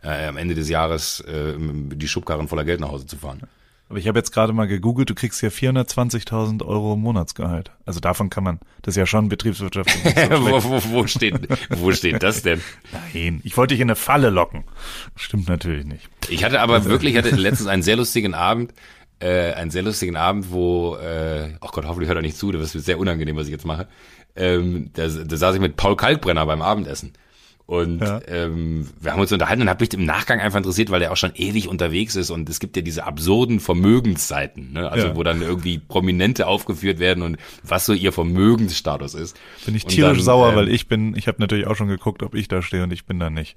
äh, am Ende des Jahres äh, die Schubkarren voller Geld nach Hause zu fahren. Aber ich habe jetzt gerade mal gegoogelt, du kriegst ja 420.000 Euro Monatsgehalt. Also davon kann man, das ist ja schon betriebswirtschaftlich. So wo, wo, wo, steht, wo steht das denn? Nein, ich wollte dich in eine Falle locken. Stimmt natürlich nicht. Ich hatte aber also, wirklich, hatte letztens einen sehr lustigen Abend, äh, einen sehr lustigen Abend, wo, äh, oh Gott, hoffentlich hört er nicht zu, das wird sehr unangenehm, was ich jetzt mache. Ähm, da, da saß ich mit Paul Kalkbrenner beim Abendessen. Und ja. ähm, wir haben uns unterhalten und habe mich im Nachgang einfach interessiert, weil er auch schon ewig unterwegs ist und es gibt ja diese absurden Vermögensseiten, ne? also ja. wo dann irgendwie Prominente aufgeführt werden und was so ihr Vermögensstatus ist. Bin ich tierisch dann, sauer, ähm, weil ich bin, ich habe natürlich auch schon geguckt, ob ich da stehe und ich bin da nicht.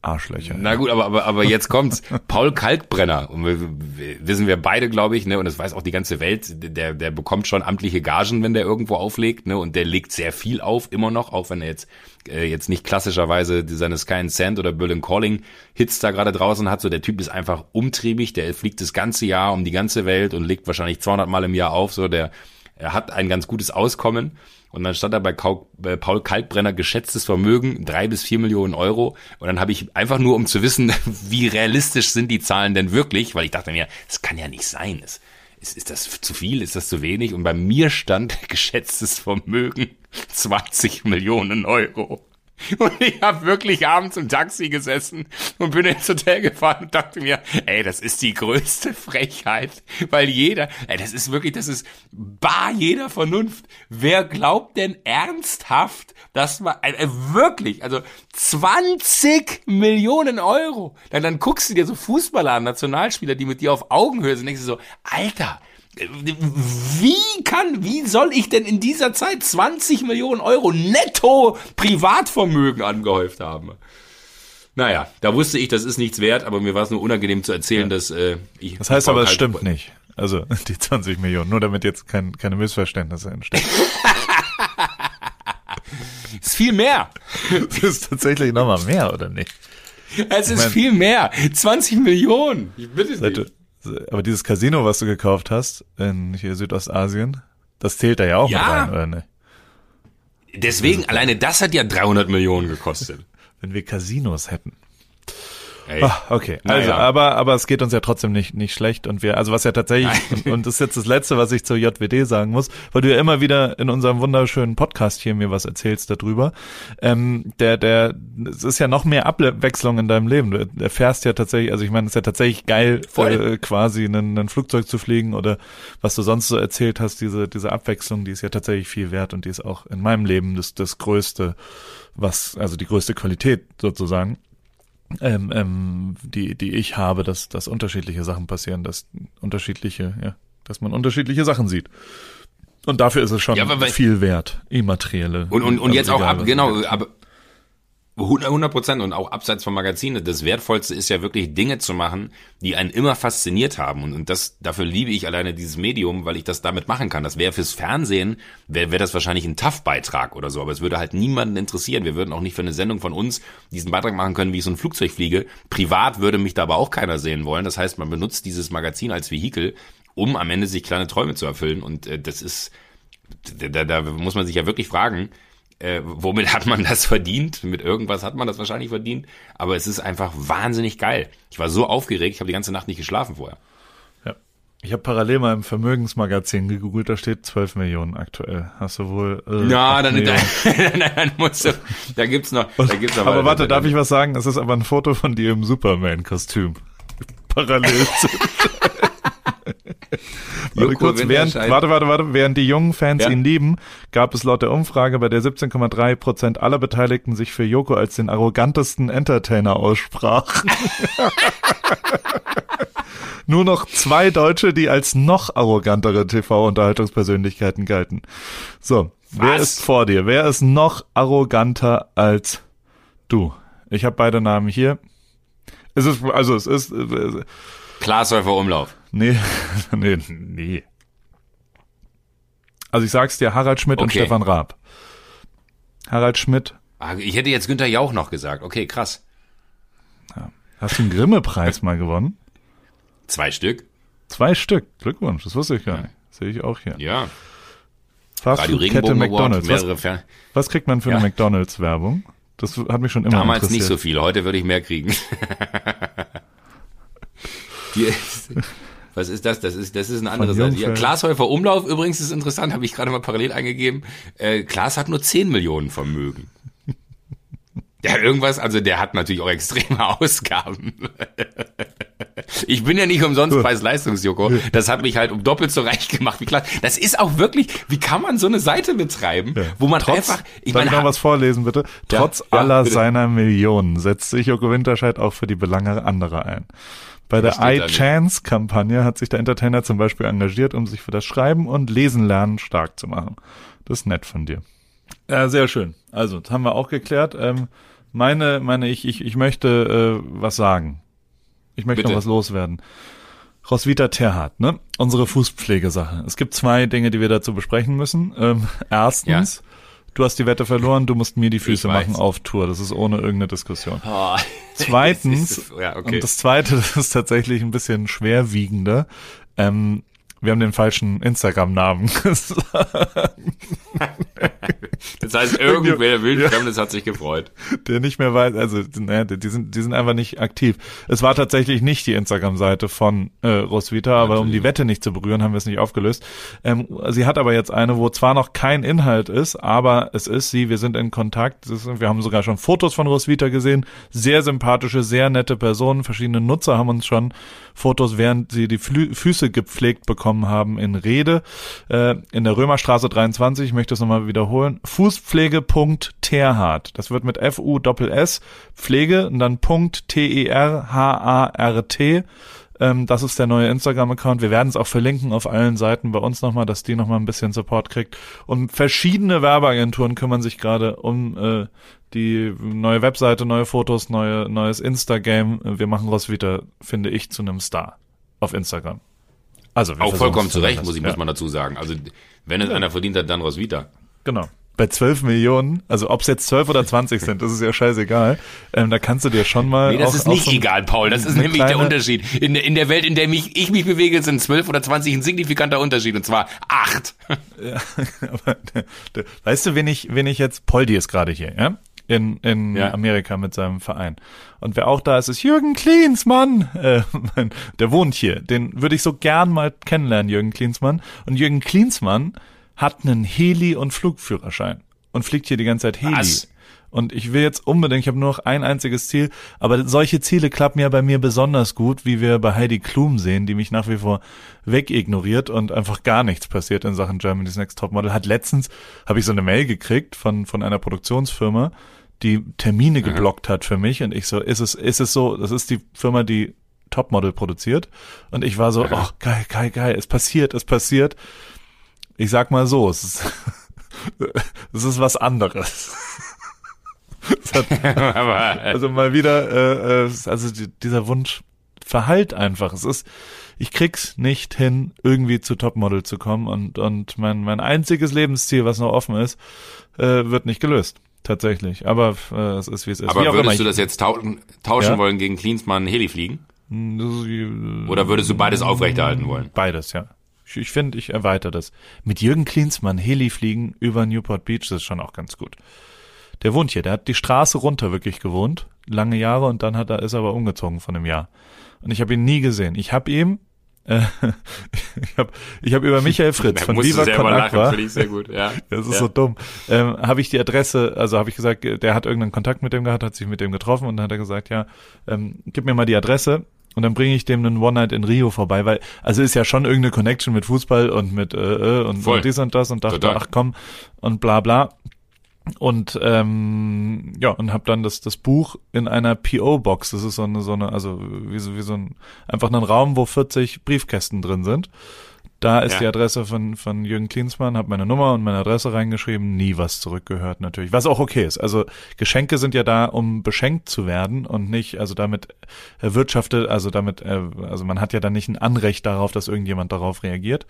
Arschlöcher. Na gut, aber, aber, aber jetzt kommt's. Paul Kalkbrenner, und wir, wir, wissen wir beide, glaube ich, ne, und das weiß auch die ganze Welt, der, der bekommt schon amtliche Gagen, wenn der irgendwo auflegt, ne, und der legt sehr viel auf, immer noch, auch wenn er jetzt, äh, jetzt nicht klassischerweise seine Sky and Sand oder Berlin Calling Hits da gerade draußen hat, so der Typ ist einfach umtriebig, der fliegt das ganze Jahr um die ganze Welt und legt wahrscheinlich 200 Mal im Jahr auf, so der, er hat ein ganz gutes Auskommen und dann stand da bei Paul Kalkbrenner geschätztes Vermögen drei bis vier Millionen Euro. Und dann habe ich einfach nur, um zu wissen, wie realistisch sind die Zahlen denn wirklich, weil ich dachte mir, das kann ja nicht sein. Ist, ist, ist das zu viel? Ist das zu wenig? Und bei mir stand geschätztes Vermögen 20 Millionen Euro. Und ich habe wirklich abends im Taxi gesessen und bin ins Hotel gefahren und dachte mir, ey, das ist die größte Frechheit, weil jeder, ey, das ist wirklich, das ist bar jeder Vernunft. Wer glaubt denn ernsthaft, dass man, äh, wirklich, also 20 Millionen Euro, dann, dann guckst du dir so Fußballer an, Nationalspieler, die mit dir auf Augenhöhe sind, denkst du so, Alter, wie kann, wie soll ich denn in dieser Zeit 20 Millionen Euro netto Privatvermögen angehäuft haben? Naja, da wusste ich, das ist nichts wert, aber mir war es nur unangenehm zu erzählen, ja. dass äh, ich. Das heißt aber, es stimmt nicht. Also die 20 Millionen, nur damit jetzt kein, keine Missverständnisse entstehen. ist viel mehr. Das ist tatsächlich nochmal mehr, oder nicht? Es ist ich mein, viel mehr. 20 Millionen. Ich bitte dich aber dieses Casino, was du gekauft hast in hier Südostasien, das zählt da ja auch ja. mit rein, oder nicht? Deswegen, alleine das hat ja 300 Millionen gekostet. Wenn wir Casinos hätten. Oh, okay, also, naja. aber, aber es geht uns ja trotzdem nicht, nicht schlecht. Und wir, also was ja tatsächlich, und, und das ist jetzt das Letzte, was ich zur JWD sagen muss, weil du ja immer wieder in unserem wunderschönen Podcast hier mir was erzählst darüber, ähm, der, der, es ist ja noch mehr Abwechslung in deinem Leben. Du erfährst ja tatsächlich, also ich meine, es ist ja tatsächlich geil, äh, quasi ein, ein Flugzeug zu fliegen oder was du sonst so erzählt hast, diese, diese Abwechslung, die ist ja tatsächlich viel wert und die ist auch in meinem Leben das, das größte, was, also die größte Qualität sozusagen ähm, ähm, die, die ich habe, dass, dass unterschiedliche Sachen passieren, dass unterschiedliche, ja, dass man unterschiedliche Sachen sieht. Und dafür ist es schon ja, viel wert, immaterielle. Und, und, und jetzt auch ab, genau, aber 100 Prozent und auch abseits vom Magazin. Das Wertvollste ist ja wirklich Dinge zu machen, die einen immer fasziniert haben. Und, und das, dafür liebe ich alleine dieses Medium, weil ich das damit machen kann. Das wäre fürs Fernsehen, wäre wär das wahrscheinlich ein TAF-Beitrag oder so. Aber es würde halt niemanden interessieren. Wir würden auch nicht für eine Sendung von uns diesen Beitrag machen können, wie ich so ein Flugzeug fliege. Privat würde mich da aber auch keiner sehen wollen. Das heißt, man benutzt dieses Magazin als Vehikel, um am Ende sich kleine Träume zu erfüllen. Und äh, das ist, da, da muss man sich ja wirklich fragen, äh, womit hat man das verdient? Mit irgendwas hat man das wahrscheinlich verdient. Aber es ist einfach wahnsinnig geil. Ich war so aufgeregt, ich habe die ganze Nacht nicht geschlafen vorher. Ja. Ich habe parallel mal im Vermögensmagazin gegoogelt, da steht 12 Millionen aktuell. Hast du wohl. Äh, ja, dann, dann, dann, dann musst du. Da gibt's noch. Da gibt's noch aber warte, darf ich was sagen? Das ist aber ein Foto von dir im Superman-Kostüm. Parallel zu. warte, kurz, während, warte, warte, warte, während die jungen Fans ja? ihn lieben, gab es laut der Umfrage, bei der 17,3 Prozent aller Beteiligten sich für Joko als den arrogantesten Entertainer aussprachen. Nur noch zwei Deutsche, die als noch arrogantere TV-Unterhaltungspersönlichkeiten galten. So, Was? wer ist vor dir? Wer ist noch arroganter als du? Ich habe beide Namen hier. Es ist, also es ist. Äh, Glashäufer Umlauf. Nee, nee, nee. Also ich sag's dir, Harald Schmidt okay. und Stefan Raab. Harald Schmidt. Ah, ich hätte jetzt Günther Jauch noch gesagt. Okay, krass. Ja. Hast du einen Grimme-Preis mal gewonnen? Zwei Stück. Zwei Stück. Glückwunsch, das wusste ich gar nicht. Sehe ich auch hier. Ja. Fastfood-Kette McDonalds. Was, was, kriegt man für ja. eine McDonalds-Werbung? Das hat mich schon immer Damals interessiert. nicht so viel, heute würde ich mehr kriegen. Die, was ist das? Das ist, das ist eine andere Seite. Ja, Glashäufer Umlauf übrigens ist interessant, habe ich gerade mal parallel eingegeben. Äh, Klaas hat nur 10 Millionen Vermögen. Ja, irgendwas, also der hat natürlich auch extreme Ausgaben. Ich bin ja nicht umsonst Preis-Leistungs-Joko. Das hat mich halt um doppelt so reich gemacht wie klar. Das ist auch wirklich, wie kann man so eine Seite betreiben, ja. wo man Trotz, einfach, ich meine, noch was vorlesen bitte? Trotz ja, aller ja, seiner Millionen setzt sich Joko Winterscheid auch für die Belange anderer ein. Bei der iChance-Kampagne hat sich der Entertainer zum Beispiel engagiert, um sich für das Schreiben und Lesen lernen stark zu machen. Das ist nett von dir. Ja, sehr schön. Also, das haben wir auch geklärt. Ähm, meine, meine, ich, ich, ich möchte äh, was sagen. Ich möchte Bitte. noch was loswerden. Roswitha Terhardt, ne? Unsere Fußpflegesache. Es gibt zwei Dinge, die wir dazu besprechen müssen. Ähm, erstens, ja. Du hast die Wette verloren, du musst mir die Füße machen auf Tour. Das ist ohne irgendeine Diskussion. Oh. Zweitens, ja, okay. und das zweite, das ist tatsächlich ein bisschen schwerwiegender. Ähm, wir haben den falschen Instagram-Namen gesagt. Das heißt, irgendwer wildfremdes ja, hat sich gefreut. Der nicht mehr weiß, also die sind, die sind einfach nicht aktiv. Es war tatsächlich nicht die Instagram-Seite von äh, Roswitha, aber um die Wette nicht zu berühren, haben wir es nicht aufgelöst. Ähm, sie hat aber jetzt eine, wo zwar noch kein Inhalt ist, aber es ist sie, wir sind in Kontakt. Ist, wir haben sogar schon Fotos von Roswitha gesehen. Sehr sympathische, sehr nette Personen. Verschiedene Nutzer haben uns schon Fotos, während sie die Flü Füße gepflegt bekommen haben, in Rede. Äh, in der Römerstraße 23, ich möchte es nochmal wiederholen, Fußpflege.terhart. Das wird mit F-U-S-S, Pflege und dann Punkt T-E-R-H-A-R-T. Ähm, das ist der neue Instagram-Account. Wir werden es auch verlinken auf allen Seiten bei uns nochmal, dass die nochmal ein bisschen Support kriegt. Und verschiedene Werbeagenturen kümmern sich gerade um äh, die neue Webseite, neue Fotos, neue, neues Instagram. Wir machen Roswitha, finde ich, zu einem Star auf Instagram. Also auch vollkommen zu Recht, muss ich ja. muss man dazu sagen. Also wenn es ja. einer verdient hat, dann Roswitha. Genau bei 12 Millionen, also ob es jetzt 12 oder 20 sind, das ist ja scheißegal. Ähm, da kannst du dir schon mal. Nee, das auch, ist nicht so egal, Paul. Das ist nämlich der Unterschied. In, in der Welt, in der mich, ich mich bewege, sind 12 oder 20 ein signifikanter Unterschied. Und zwar 8. Ja, aber, weißt du, wen ich, wen ich jetzt, Poldi ist gerade hier, ja? In, in ja. Amerika mit seinem Verein. Und wer auch da ist, ist Jürgen Klinsmann. Äh, der wohnt hier. Den würde ich so gern mal kennenlernen, Jürgen Klinsmann. Und Jürgen Klinsmann hat einen Heli- und Flugführerschein und fliegt hier die ganze Zeit Heli. Was? Und ich will jetzt unbedingt, ich habe nur noch ein einziges Ziel, aber solche Ziele klappen ja bei mir besonders gut, wie wir bei Heidi Klum sehen, die mich nach wie vor wegignoriert und einfach gar nichts passiert in Sachen Germany's Next Topmodel. Hat letztens, habe ich so eine Mail gekriegt von, von einer Produktionsfirma, die Termine geblockt hat für mich und ich so, ist es, ist es so, das ist die Firma, die Topmodel produziert und ich war so, oh, geil, geil, geil, es passiert, es passiert ich sag mal so, es ist, es ist was anderes. Hat, also mal wieder, äh, äh also dieser Wunsch verhallt einfach. Es ist, ich krieg's nicht hin, irgendwie zu Topmodel zu kommen und und mein mein einziges Lebensziel, was noch offen ist, äh, wird nicht gelöst. Tatsächlich. Aber äh, es ist wie es ist. Aber würdest du das jetzt tauschen, tauschen ja? wollen gegen Klinsmann Heli fliegen? Hm, Oder würdest du beides aufrechterhalten wollen? Beides, ja. Ich, ich finde, ich erweitere das. Mit Jürgen Klinsmann Heli fliegen über Newport Beach, das ist schon auch ganz gut. Der wohnt hier, der hat die Straße runter wirklich gewohnt, lange Jahre und dann hat er ist aber umgezogen von einem Jahr. Und ich habe ihn nie gesehen. Ich habe ihm äh, ich habe ich hab über Michael Fritz von Viva Con Aqua, ich sehr gut, ja. das ist ja. so dumm, ähm, habe ich die Adresse, also habe ich gesagt, der hat irgendeinen Kontakt mit dem gehabt, hat sich mit dem getroffen und dann hat er gesagt, ja, ähm, gib mir mal die Adresse und dann bringe ich dem einen One Night in Rio vorbei, weil also ist ja schon irgendeine Connection mit Fußball und mit äh, äh und, und dies und das und dachte, Total. ach komm und bla bla und ähm, ja und habe dann das das Buch in einer PO Box das ist so eine so eine also wie so wie so ein einfach ein Raum wo 40 Briefkästen drin sind Da ist ja. die Adresse von, von Jürgen Klinsmann, habe meine Nummer und meine Adresse reingeschrieben, nie was zurückgehört natürlich. Was auch okay ist. Also Geschenke sind ja da, um beschenkt zu werden und nicht, also damit erwirtschaftet, also damit, äh, also man hat ja dann nicht ein Anrecht darauf, dass irgendjemand darauf reagiert.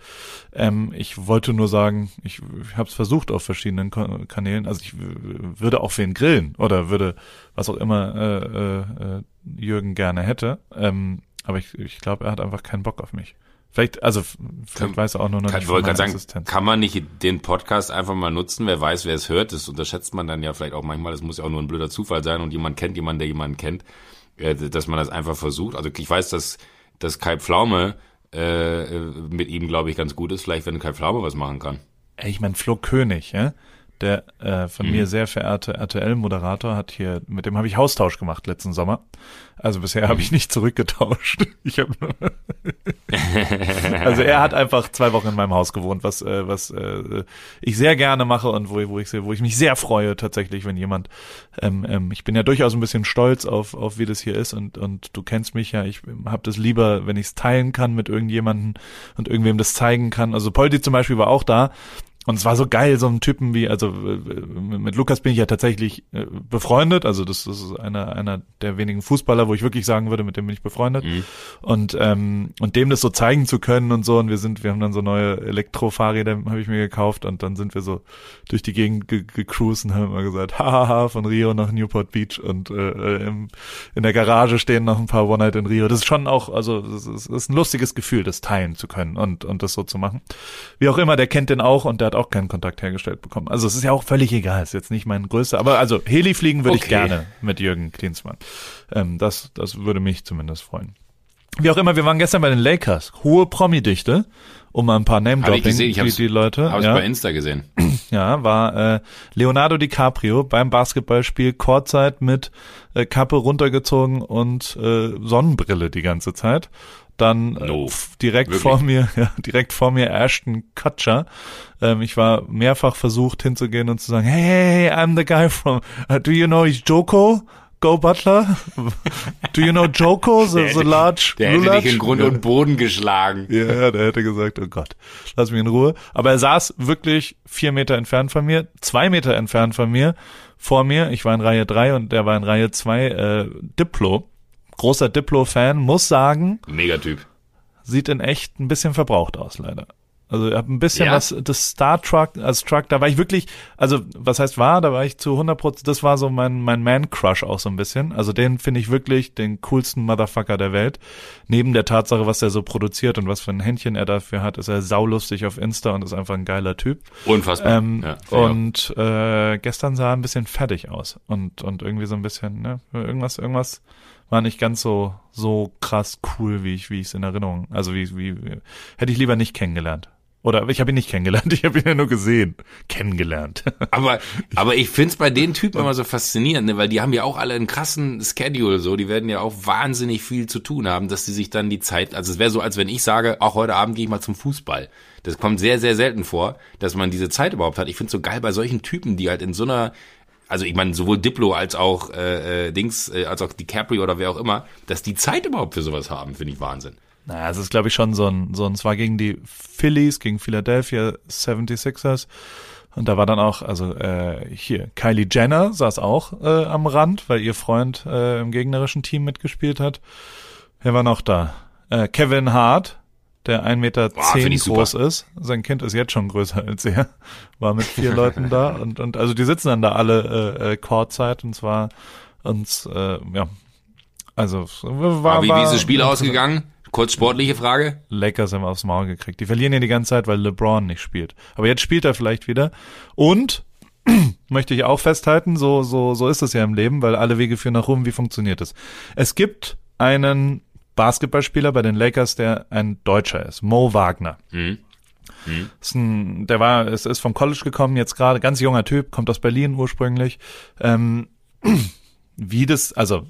Ähm, ich wollte nur sagen, ich, ich habe es versucht auf verschiedenen Kanälen. Also ich würde auch für ihn grillen oder würde was auch immer äh, äh, Jürgen gerne hätte. Ähm, aber ich, ich glaube, er hat einfach keinen Bock auf mich. Vielleicht, also vielleicht kann, weiß er auch nur noch kann, nicht von sagen, Existenz. Kann man nicht den Podcast einfach mal nutzen? Wer weiß, wer es hört, das unterschätzt man dann ja vielleicht auch manchmal. Das muss ja auch nur ein blöder Zufall sein und jemand kennt jemanden, der jemanden kennt, äh, dass man das einfach versucht. Also ich weiß, dass, dass Kai Pflaume äh, mit ihm, glaube ich, ganz gut ist. Vielleicht, wenn Kai Pflaume was machen kann. Ich meine, Flo König, ja? Der äh, von mhm. mir sehr verehrte RTL-Moderator hat hier, mit dem habe ich Haustausch gemacht letzten Sommer. Also bisher habe ich mhm. nicht zurückgetauscht. Ich hab also er hat einfach zwei Wochen in meinem Haus gewohnt, was äh, was äh, ich sehr gerne mache und wo, wo ich wo ich mich sehr freue tatsächlich, wenn jemand. Ähm, ähm, ich bin ja durchaus ein bisschen stolz auf auf wie das hier ist und und du kennst mich ja. Ich habe das lieber, wenn ich es teilen kann mit irgendjemanden und irgendwem das zeigen kann. Also Poldi zum Beispiel war auch da und es war so geil, so einen Typen wie, also äh, mit Lukas bin ich ja tatsächlich äh, befreundet. Also das, das ist einer, einer der wenigen Fußballer, wo ich wirklich sagen würde, mit dem bin ich befreundet. Mhm. Und, ähm, und dem das so zeigen zu können und so. Und wir sind, wir haben dann so neue Elektrofahrräder, habe ich mir gekauft und dann sind wir so durch die Gegend gecruised und haben immer gesagt, hahaha, von Rio nach Newport Beach und äh, äh, im, in der Garage stehen noch ein paar One Night in Rio. Das ist schon auch, also das ist, das ist ein lustiges Gefühl, das teilen zu können und, und das so zu machen. Wie auch immer, der kennt den auch und der hat auch keinen Kontakt hergestellt bekommen. Also es ist ja auch völlig egal, ist jetzt nicht mein größter, aber also Heli fliegen würde okay. ich gerne mit Jürgen Klinsmann. Ähm, das, das würde mich zumindest freuen. Wie auch immer, wir waren gestern bei den Lakers. Hohe Promi-Dichte, um mal ein paar Name-Dropping, die, die Leute. Habe ja. bei Insta gesehen. Ja, war äh, Leonardo DiCaprio beim Basketballspiel Kurzzeit mit äh, Kappe runtergezogen und äh, Sonnenbrille die ganze Zeit dann äh, no, direkt wirklich? vor mir, ja, direkt vor mir Ashton Kutcher. Ähm, ich war mehrfach versucht hinzugehen und zu sagen, hey, hey, hey I'm the guy from, uh, do you know he's Joko? Go Butler? Do you know Joko, the, the large Der hätte dich in Grund und Boden geschlagen. Ja, der hätte gesagt, oh Gott, lass mich in Ruhe. Aber er saß wirklich vier Meter entfernt von mir, zwei Meter entfernt von mir, vor mir. Ich war in Reihe drei und der war in Reihe zwei äh, Diplo großer Diplo-Fan, muss sagen. Megatyp. Sieht in echt ein bisschen verbraucht aus, leider. Also ich habe ein bisschen ja. was, das Star Truck als Truck, da war ich wirklich, also was heißt war, da war ich zu 100 Prozent, das war so mein, mein Man-Crush auch so ein bisschen. Also den finde ich wirklich den coolsten Motherfucker der Welt. Neben der Tatsache, was er so produziert und was für ein Händchen er dafür hat, ist er saulustig auf Insta und ist einfach ein geiler Typ. Unfassbar. Ähm, ja, und äh, gestern sah er ein bisschen fertig aus und, und irgendwie so ein bisschen, ne, irgendwas, irgendwas war nicht ganz so so krass cool, wie ich wie ich es in Erinnerung. Also wie wie hätte ich lieber nicht kennengelernt. Oder ich habe ihn nicht kennengelernt, ich habe ihn ja nur gesehen, kennengelernt. Aber aber ich find's bei den Typen immer so faszinierend, ne? weil die haben ja auch alle einen krassen Schedule, so die werden ja auch wahnsinnig viel zu tun haben, dass die sich dann die Zeit, also es wäre so, als wenn ich sage, auch heute Abend gehe ich mal zum Fußball. Das kommt sehr sehr selten vor, dass man diese Zeit überhaupt hat. Ich find's so geil bei solchen Typen, die halt in so einer also ich meine, sowohl Diplo als auch äh, äh, Dings, äh, als auch DiCaprio oder wer auch immer, dass die Zeit überhaupt für sowas haben, finde ich Wahnsinn. Naja, es ist, glaube ich, schon so ein, so ein, zwar gegen die Phillies, gegen Philadelphia 76ers. Und da war dann auch, also äh, hier, Kylie Jenner saß auch äh, am Rand, weil ihr Freund äh, im gegnerischen Team mitgespielt hat. Wer war noch da? Äh, Kevin Hart, der 1,10 Meter zehn groß super. ist. Sein Kind ist jetzt schon größer als er. War mit vier Leuten da und, und also die sitzen dann da alle äh, äh, Courtzeit und zwar uns, äh, ja, also war, Aber wie, wie ist das Spiel ausgegangen? Kurz sportliche Frage. Lakers haben aufs Maul gekriegt. Die verlieren ja die ganze Zeit, weil LeBron nicht spielt. Aber jetzt spielt er vielleicht wieder. Und möchte ich auch festhalten, so, so, so ist es ja im Leben, weil alle Wege führen nach Rom. Wie funktioniert es? Es gibt einen Basketballspieler bei den Lakers, der ein Deutscher ist, Mo Wagner. Mhm. Mhm. Ist ein, der war, es ist vom College gekommen, jetzt gerade ganz junger Typ, kommt aus Berlin ursprünglich. Ähm, wie das, also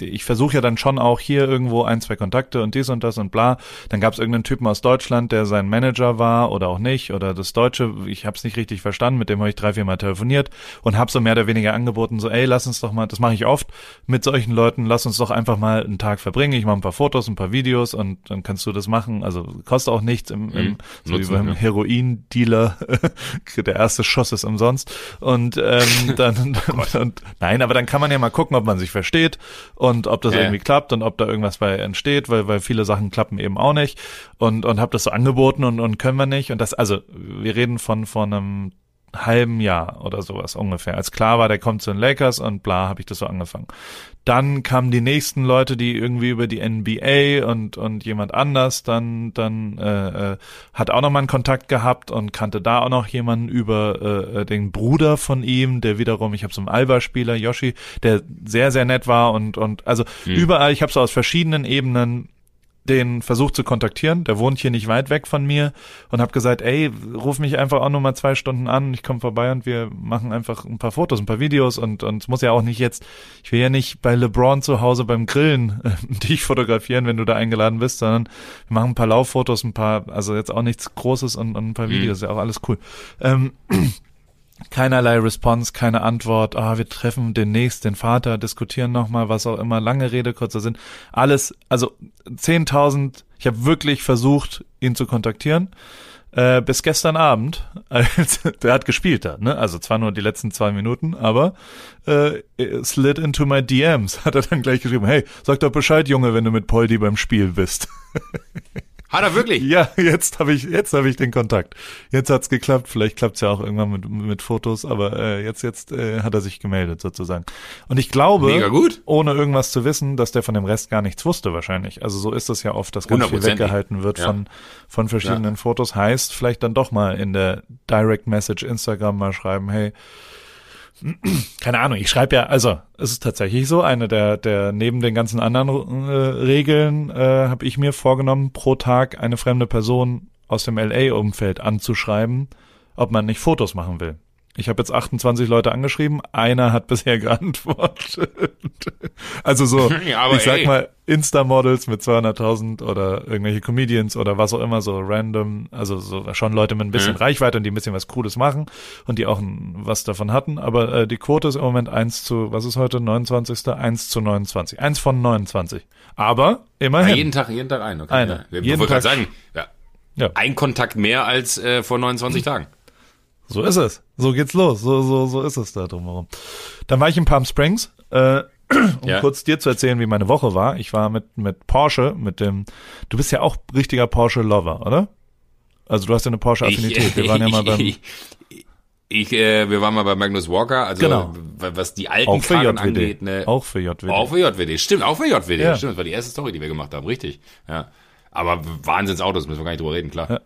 ich versuche ja dann schon auch hier irgendwo ein, zwei Kontakte und dies und das und bla. Dann gab es irgendeinen Typen aus Deutschland, der sein Manager war oder auch nicht oder das Deutsche, ich habe es nicht richtig verstanden, mit dem habe ich drei, vier Mal telefoniert und habe so mehr oder weniger angeboten, so ey, lass uns doch mal, das mache ich oft mit solchen Leuten, lass uns doch einfach mal einen Tag verbringen, ich mache ein paar Fotos, ein paar Videos und dann kannst du das machen, also kostet auch nichts im, im mhm, so wie beim ja. Heroin-Dealer, der erste Schuss ist umsonst. Und ähm, dann, oh und, nein, aber dann kann man man ja mal gucken, ob man sich versteht und ob das ja. irgendwie klappt und ob da irgendwas bei entsteht, weil, weil viele Sachen klappen eben auch nicht und, und habe das so angeboten und, und können wir nicht und das, also wir reden von, von einem halben Jahr oder sowas ungefähr. Als klar war, der kommt zu den Lakers und bla, habe ich das so angefangen. Dann kamen die nächsten Leute, die irgendwie über die NBA und und jemand anders dann dann äh, äh, hat auch noch mal einen Kontakt gehabt und kannte da auch noch jemanden über äh, äh den Bruder von ihm, der wiederum, ich habe so einen Alba-Spieler Yoshi, der sehr sehr nett war und und also hm. überall, ich habe so aus verschiedenen Ebenen den versucht zu kontaktieren. Der wohnt hier nicht weit weg von mir und habe gesagt, ey, ruf mich einfach auch nur mal zwei Stunden an. Ich komme vorbei und wir machen einfach ein paar Fotos, ein paar Videos und und es muss ja auch nicht jetzt. Ich will ja nicht bei LeBron zu Hause beim Grillen äh, dich fotografieren, wenn du da eingeladen bist, sondern wir machen ein paar Lauffotos, ein paar, also jetzt auch nichts Großes und, und ein paar mhm. Videos, mhm. ja auch alles cool. Ähm, keinerlei Response, keine Antwort, ah, wir treffen demnächst den Vater, diskutieren nochmal, was auch immer, lange Rede, kurzer Sinn, alles, also 10.000, ich habe wirklich versucht, ihn zu kontaktieren, äh, bis gestern Abend, als, der hat gespielt da, ne, also zwar nur die letzten zwei Minuten, aber äh, slid into my DMs, hat er dann gleich geschrieben, hey, sag doch Bescheid, Junge, wenn du mit Poldi beim Spiel bist. Hat er wirklich? Ja, jetzt habe ich jetzt habe ich den Kontakt. Jetzt hat's geklappt. Vielleicht klappt's ja auch irgendwann mit, mit Fotos, aber äh, jetzt jetzt äh, hat er sich gemeldet sozusagen. Und ich glaube, ohne irgendwas zu wissen, dass der von dem Rest gar nichts wusste wahrscheinlich. Also so ist es ja oft, dass ganz viel weggehalten wird ja. von von verschiedenen ja. Fotos. Heißt, vielleicht dann doch mal in der Direct Message Instagram mal schreiben, hey, keine Ahnung, ich schreibe ja, also es ist tatsächlich so, eine der, der neben den ganzen anderen äh, Regeln äh, habe ich mir vorgenommen, pro Tag eine fremde Person aus dem LA-Umfeld anzuschreiben, ob man nicht Fotos machen will. Ich habe jetzt 28 Leute angeschrieben, einer hat bisher geantwortet. also so, ja, ich sag ey. mal, Insta-Models mit 200.000 oder irgendwelche Comedians oder was auch immer, so random, also so schon Leute mit ein bisschen mhm. Reichweite und die ein bisschen was Cooles machen und die auch was davon hatten. Aber äh, die Quote ist im Moment 1 zu, was ist heute, 29. 1 zu 29. 1 von 29. Aber immerhin. Ja, jeden Tag, jeden Tag ein, okay. Eine. Ja. Wir wollten sagen, ja, ja. ein Kontakt mehr als äh, vor 29 mhm. Tagen. So ist es. So geht's los. So, so, so ist es da drumherum. Dann war ich in Palm Springs, äh, um ja. kurz dir zu erzählen, wie meine Woche war. Ich war mit, mit Porsche, mit dem, du bist ja auch richtiger Porsche-Lover, oder? Also du hast ja eine Porsche-Affinität. Wir waren ja mal beim, ich, äh, wir waren mal bei Magnus Walker, also genau. was die alten auch für Karren JWD. angeht, ne? Auch für JWD. Auch für JWD, stimmt, auch für JWD, ja. stimmt, das war die erste Story, die wir gemacht haben, richtig. Ja. Aber Wahnsinnsautos, müssen wir gar nicht drüber reden, klar. Ja.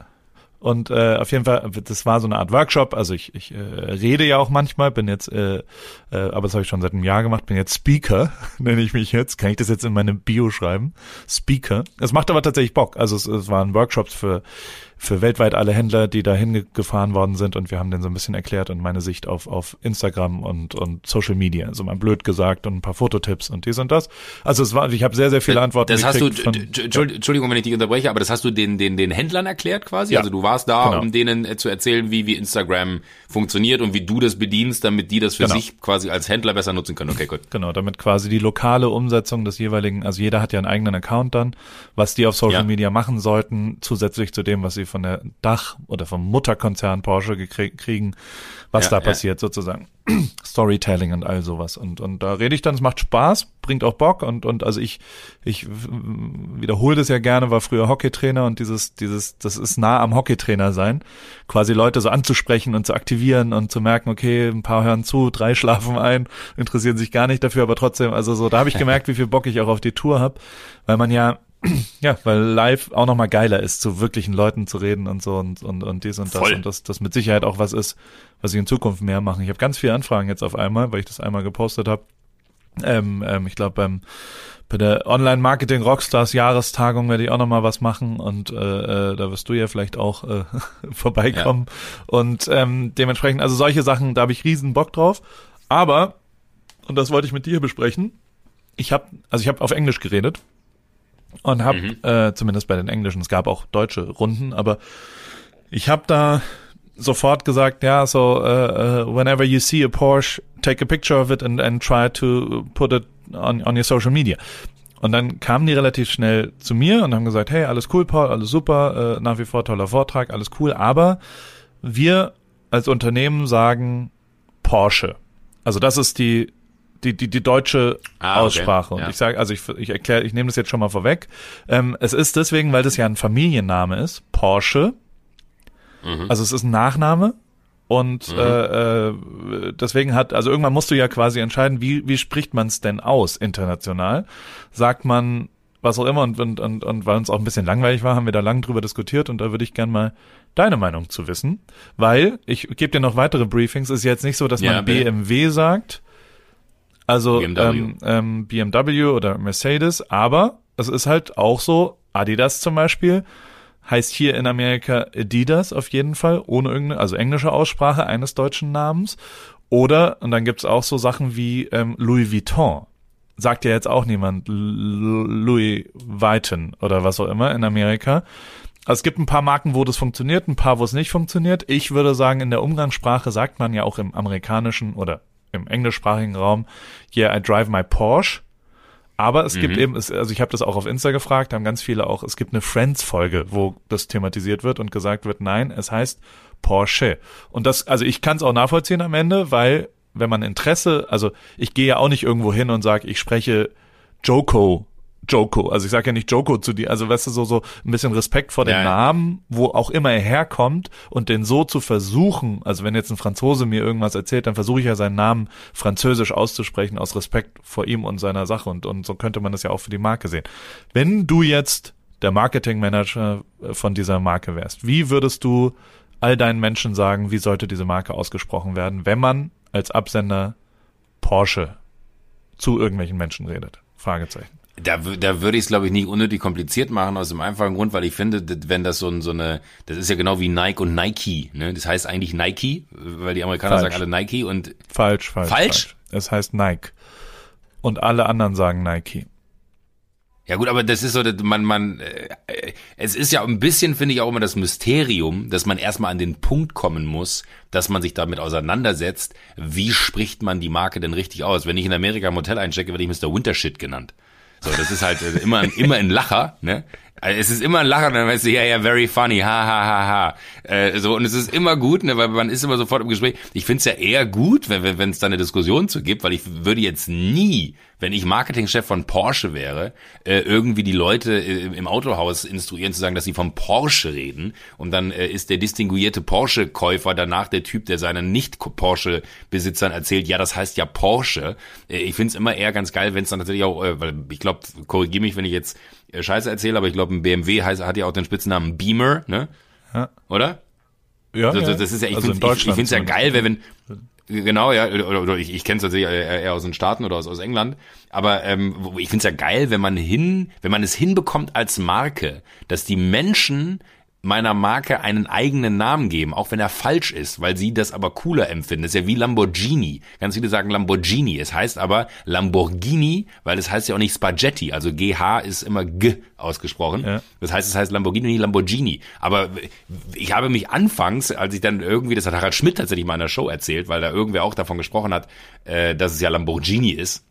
Und äh, auf jeden Fall, das war so eine Art Workshop. Also ich, ich äh, rede ja auch manchmal, bin jetzt, äh, äh, aber das habe ich schon seit einem Jahr gemacht, bin jetzt Speaker, nenne ich mich jetzt. Kann ich das jetzt in meine Bio schreiben? Speaker. Es macht aber tatsächlich Bock. Also es, es waren Workshops für für weltweit alle Händler, die da hingefahren worden sind und wir haben denen so ein bisschen erklärt und meine Sicht auf, auf Instagram und, und Social Media, also mal blöd gesagt und ein paar Fototipps und dies und das. Also es war, ich habe sehr, sehr viele Antworten Das hast du, von, Entschuldigung, wenn ich dich unterbreche, aber das hast du den, den, den Händlern erklärt quasi? Ja, also du warst da, genau. um denen äh, zu erzählen, wie, wie Instagram funktioniert und wie du das bedienst, damit die das für genau. sich quasi als Händler besser nutzen können. Okay, gut. Genau, damit quasi die lokale Umsetzung des jeweiligen, also jeder hat ja einen eigenen Account dann, was die auf Social ja. Media machen sollten, zusätzlich zu dem, was sie von der Dach oder vom Mutterkonzern Porsche kriegen, was ja, da passiert ja. sozusagen. Storytelling und all sowas. Und, und da rede ich dann, es macht Spaß, bringt auch Bock und, und also ich, ich wiederhole das ja gerne, war früher Hockeytrainer und dieses, dieses, das ist nah am Hockeytrainer sein, quasi Leute so anzusprechen und zu aktivieren und zu merken, okay, ein paar hören zu, drei schlafen ein, interessieren sich gar nicht dafür, aber trotzdem, also so, da habe ich gemerkt, wie viel Bock ich auch auf die Tour habe, weil man ja ja, weil live auch nochmal geiler ist, zu wirklichen Leuten zu reden und so und, und, und dies und das Voll. und das, das mit Sicherheit auch was ist, was ich in Zukunft mehr mache. Ich habe ganz viele Anfragen jetzt auf einmal, weil ich das einmal gepostet habe. Ähm, ähm, ich glaube beim bei der Online Marketing Rockstars Jahrestagung werde ich auch nochmal was machen und äh, äh, da wirst du ja vielleicht auch äh, vorbeikommen ja. und ähm, dementsprechend also solche Sachen da habe ich riesen Bock drauf aber Und das wollte ich mit dir besprechen. Ich habe, also ich habe auf Englisch geredet und habe mhm. äh, zumindest bei den Englischen, es gab auch deutsche Runden, aber ich habe da sofort gesagt, ja, so uh, uh, whenever you see a Porsche, take a picture of it and, and try to put it on, on your social media. Und dann kamen die relativ schnell zu mir und haben gesagt, hey, alles cool, Paul, alles super, äh, nach wie vor toller Vortrag, alles cool, aber wir als Unternehmen sagen Porsche. Also das ist die die die die deutsche ah, Aussprache okay. und ja. ich sage also ich ich erkläre ich nehme das jetzt schon mal vorweg. Ähm, es ist deswegen, weil das ja ein Familienname ist, Porsche. Mhm. Also es ist ein Nachname und mhm. äh, äh, deswegen hat, also irgendwann musst du ja quasi entscheiden, wie, wie spricht man es denn aus international? Sagt man was auch immer und, und, und, und weil uns auch ein bisschen langweilig war, haben wir da lang drüber diskutiert und da würde ich gern mal deine Meinung zu wissen. Weil, ich gebe dir noch weitere Briefings, ist jetzt nicht so, dass ja, man BMW sagt, also BMW. Ähm, ähm, BMW oder Mercedes, aber es ist halt auch so, Adidas zum Beispiel, heißt hier in Amerika Adidas auf jeden Fall, ohne irgendeine, also englische Aussprache eines deutschen Namens. Oder, und dann gibt's auch so Sachen wie ähm, Louis Vuitton. Sagt ja jetzt auch niemand Louis Vuitton oder was auch immer in Amerika. Also es gibt ein paar Marken, wo das funktioniert, ein paar, wo es nicht funktioniert. Ich würde sagen, in der Umgangssprache sagt man ja auch im amerikanischen oder im englischsprachigen Raum, yeah, I drive my Porsche. Aber es mhm. gibt eben, also ich habe das auch auf Insta gefragt, haben ganz viele auch, es gibt eine Friends-Folge, wo das thematisiert wird und gesagt wird, nein, es heißt Porsche. Und das, also ich kann es auch nachvollziehen am Ende, weil wenn man Interesse, also ich gehe ja auch nicht irgendwo hin und sage, ich spreche Joko Joko. Also ich sage ja nicht Joko zu dir. Also weißt du, so, so ein bisschen Respekt vor dem ja, Namen, wo auch immer er herkommt und den so zu versuchen, also wenn jetzt ein Franzose mir irgendwas erzählt, dann versuche ich ja seinen Namen französisch auszusprechen aus Respekt vor ihm und seiner Sache und, und so könnte man das ja auch für die Marke sehen. Wenn du jetzt der Marketingmanager von dieser Marke wärst, wie würdest du all deinen Menschen sagen, wie sollte diese Marke ausgesprochen werden, wenn man als Absender Porsche zu irgendwelchen Menschen redet? Fragezeichen. Da, da würde ich es, glaube ich, nicht unnötig kompliziert machen, aus dem einfachen Grund, weil ich finde, wenn das so, so eine, das ist ja genau wie Nike und Nike, ne? Das heißt eigentlich Nike, weil die Amerikaner falsch. sagen alle Nike und. Falsch, falsch. Falsch? falsch. Es heißt Nike. Und alle anderen sagen Nike. Ja gut, aber das ist so, man, man, äh, es ist ja ein bisschen, finde ich auch immer das Mysterium, dass man erstmal an den Punkt kommen muss, dass man sich damit auseinandersetzt, wie spricht man die Marke denn richtig aus. Wenn ich in Amerika im Hotel einchecke, werde ich Mr. Wintershit genannt. So, das ist halt äh, immer, immer ein Lacher, ne? Also es ist immer ein Lacher, dann weißt du, ja, ja, very funny, ha, ha, ha, ha. Äh, so, und es ist immer gut, ne, weil man ist immer sofort im Gespräch. Ich find's ja eher gut, wenn es wenn, da eine Diskussion zu gibt, weil ich würde jetzt nie wenn ich Marketingchef von Porsche wäre, äh, irgendwie die Leute äh, im Autohaus instruieren zu sagen, dass sie vom Porsche reden und dann äh, ist der distinguierte Porsche-Käufer danach der Typ, der seinen Nicht-Porsche-Besitzern erzählt, ja, das heißt ja Porsche. Äh, ich find's immer eher ganz geil, wenn es dann tatsächlich auch, äh, weil ich glaube, korrigiere mich, wenn ich jetzt äh, Scheiße erzähle, aber ich glaube, ein BMW heißt, hat ja auch den Spitznamen Beamer, ne? Ja. Oder? Ja, also. Das ist ja, ich also finde ich, ich finde es ja geil, wenn, Genau, ja, oder, oder ich, ich kenne es tatsächlich eher aus den Staaten oder aus, aus England. Aber ähm, ich finde es ja geil, wenn man hin, wenn man es hinbekommt als Marke, dass die Menschen meiner Marke einen eigenen Namen geben, auch wenn er falsch ist, weil sie das aber cooler empfinden. Das ist ja wie Lamborghini. Ganz viele sagen Lamborghini. Es heißt aber Lamborghini, weil es heißt ja auch nicht Spaghetti. Also GH ist immer G ausgesprochen. Ja. Das heißt, es heißt Lamborghini, nicht Lamborghini. Aber ich habe mich anfangs, als ich dann irgendwie, das hat Harald Schmidt tatsächlich mal in der Show erzählt, weil da irgendwer auch davon gesprochen hat, äh, dass es ja Lamborghini ist.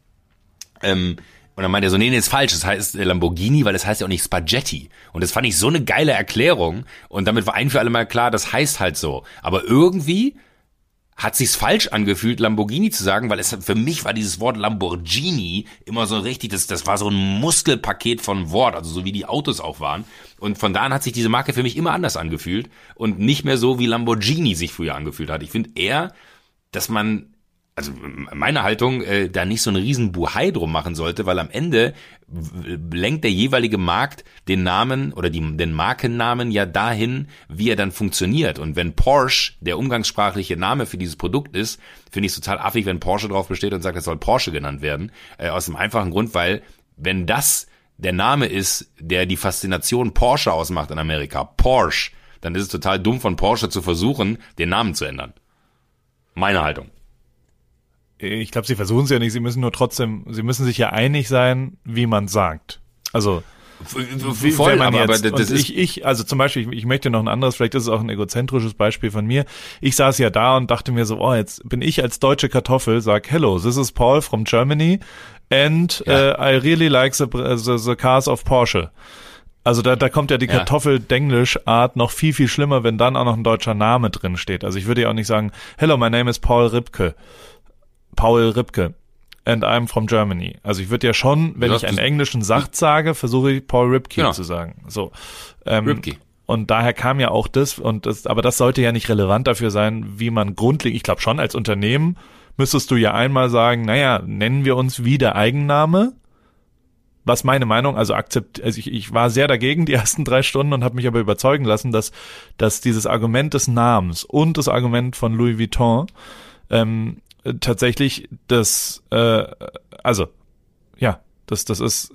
Ähm, und dann meint er so, nee, nee, ist falsch. Das heißt Lamborghini, weil das heißt ja auch nicht Spaghetti. Und das fand ich so eine geile Erklärung. Und damit war ein für alle Mal klar, das heißt halt so. Aber irgendwie hat sich's falsch angefühlt, Lamborghini zu sagen, weil es für mich war dieses Wort Lamborghini immer so richtig, das, das war so ein Muskelpaket von Wort, also so wie die Autos auch waren. Und von da an hat sich diese Marke für mich immer anders angefühlt und nicht mehr so, wie Lamborghini sich früher angefühlt hat. Ich finde eher, dass man also meine Haltung, äh, da nicht so einen riesen Buhai drum machen sollte, weil am Ende lenkt der jeweilige Markt den Namen oder die, den Markennamen ja dahin, wie er dann funktioniert. Und wenn Porsche der umgangssprachliche Name für dieses Produkt ist, finde ich es total affig, wenn Porsche drauf besteht und sagt, es soll Porsche genannt werden. Äh, aus dem einfachen Grund, weil wenn das der Name ist, der die Faszination Porsche ausmacht in Amerika, Porsche, dann ist es total dumm von Porsche zu versuchen, den Namen zu ändern. Meine Haltung. Ich glaube, sie versuchen es ja nicht, sie müssen nur trotzdem, sie müssen sich ja einig sein, wie man sagt. Also wie, Voll, man aber, jetzt, aber das ist ich, ich, also zum Beispiel, ich, ich möchte noch ein anderes, vielleicht ist es auch ein egozentrisches Beispiel von mir. Ich saß ja da und dachte mir so, oh, jetzt bin ich als deutsche Kartoffel, sag, hello, this is Paul from Germany and ja. uh, I really like the, the, the cars of Porsche. Also da, da kommt ja die ja. Kartoffel-Denglisch-Art noch viel, viel schlimmer, wenn dann auch noch ein deutscher Name drin steht. Also ich würde ja auch nicht sagen, hello, my name is Paul Ripke. Paul Ripke. And I'm from Germany. Also ich würde ja schon, wenn ich einen englischen Satz sage, versuche ich Paul Ripke genau. zu sagen. So. Ähm, Ripke. Und daher kam ja auch das, und das, aber das sollte ja nicht relevant dafür sein, wie man grundlegend, ich glaube schon als Unternehmen müsstest du ja einmal sagen, naja, nennen wir uns wie der Eigenname, was meine Meinung, also akzept, also ich, ich war sehr dagegen die ersten drei Stunden und habe mich aber überzeugen lassen, dass, dass dieses Argument des Namens und das Argument von Louis Vuitton ähm, tatsächlich das, äh, also ja, das, das ist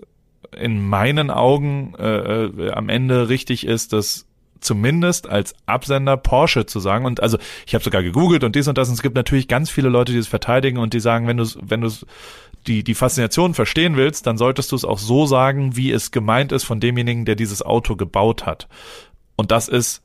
in meinen Augen äh, äh, am Ende richtig ist, dass zumindest als Absender Porsche zu sagen und also ich habe sogar gegoogelt und dies und das und es gibt natürlich ganz viele Leute, die es verteidigen und die sagen, wenn du wenn du die, die Faszination verstehen willst, dann solltest du es auch so sagen, wie es gemeint ist von demjenigen, der dieses Auto gebaut hat. Und das ist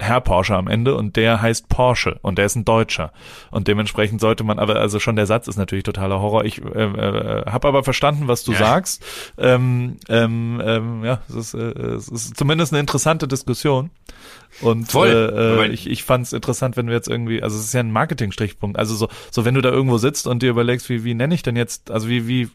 Herr Porsche am Ende und der heißt Porsche und der ist ein Deutscher und dementsprechend sollte man aber also schon der Satz ist natürlich totaler Horror. Ich äh, äh, habe aber verstanden, was du ja. sagst. Ähm, ähm, ähm, ja, es ist, äh, es ist zumindest eine interessante Diskussion und Voll. Äh, äh, ich, ich fand es interessant, wenn wir jetzt irgendwie, also es ist ja ein Marketingstrichpunkt, also so so wenn du da irgendwo sitzt und dir überlegst, wie wie nenne ich denn jetzt, also wie wie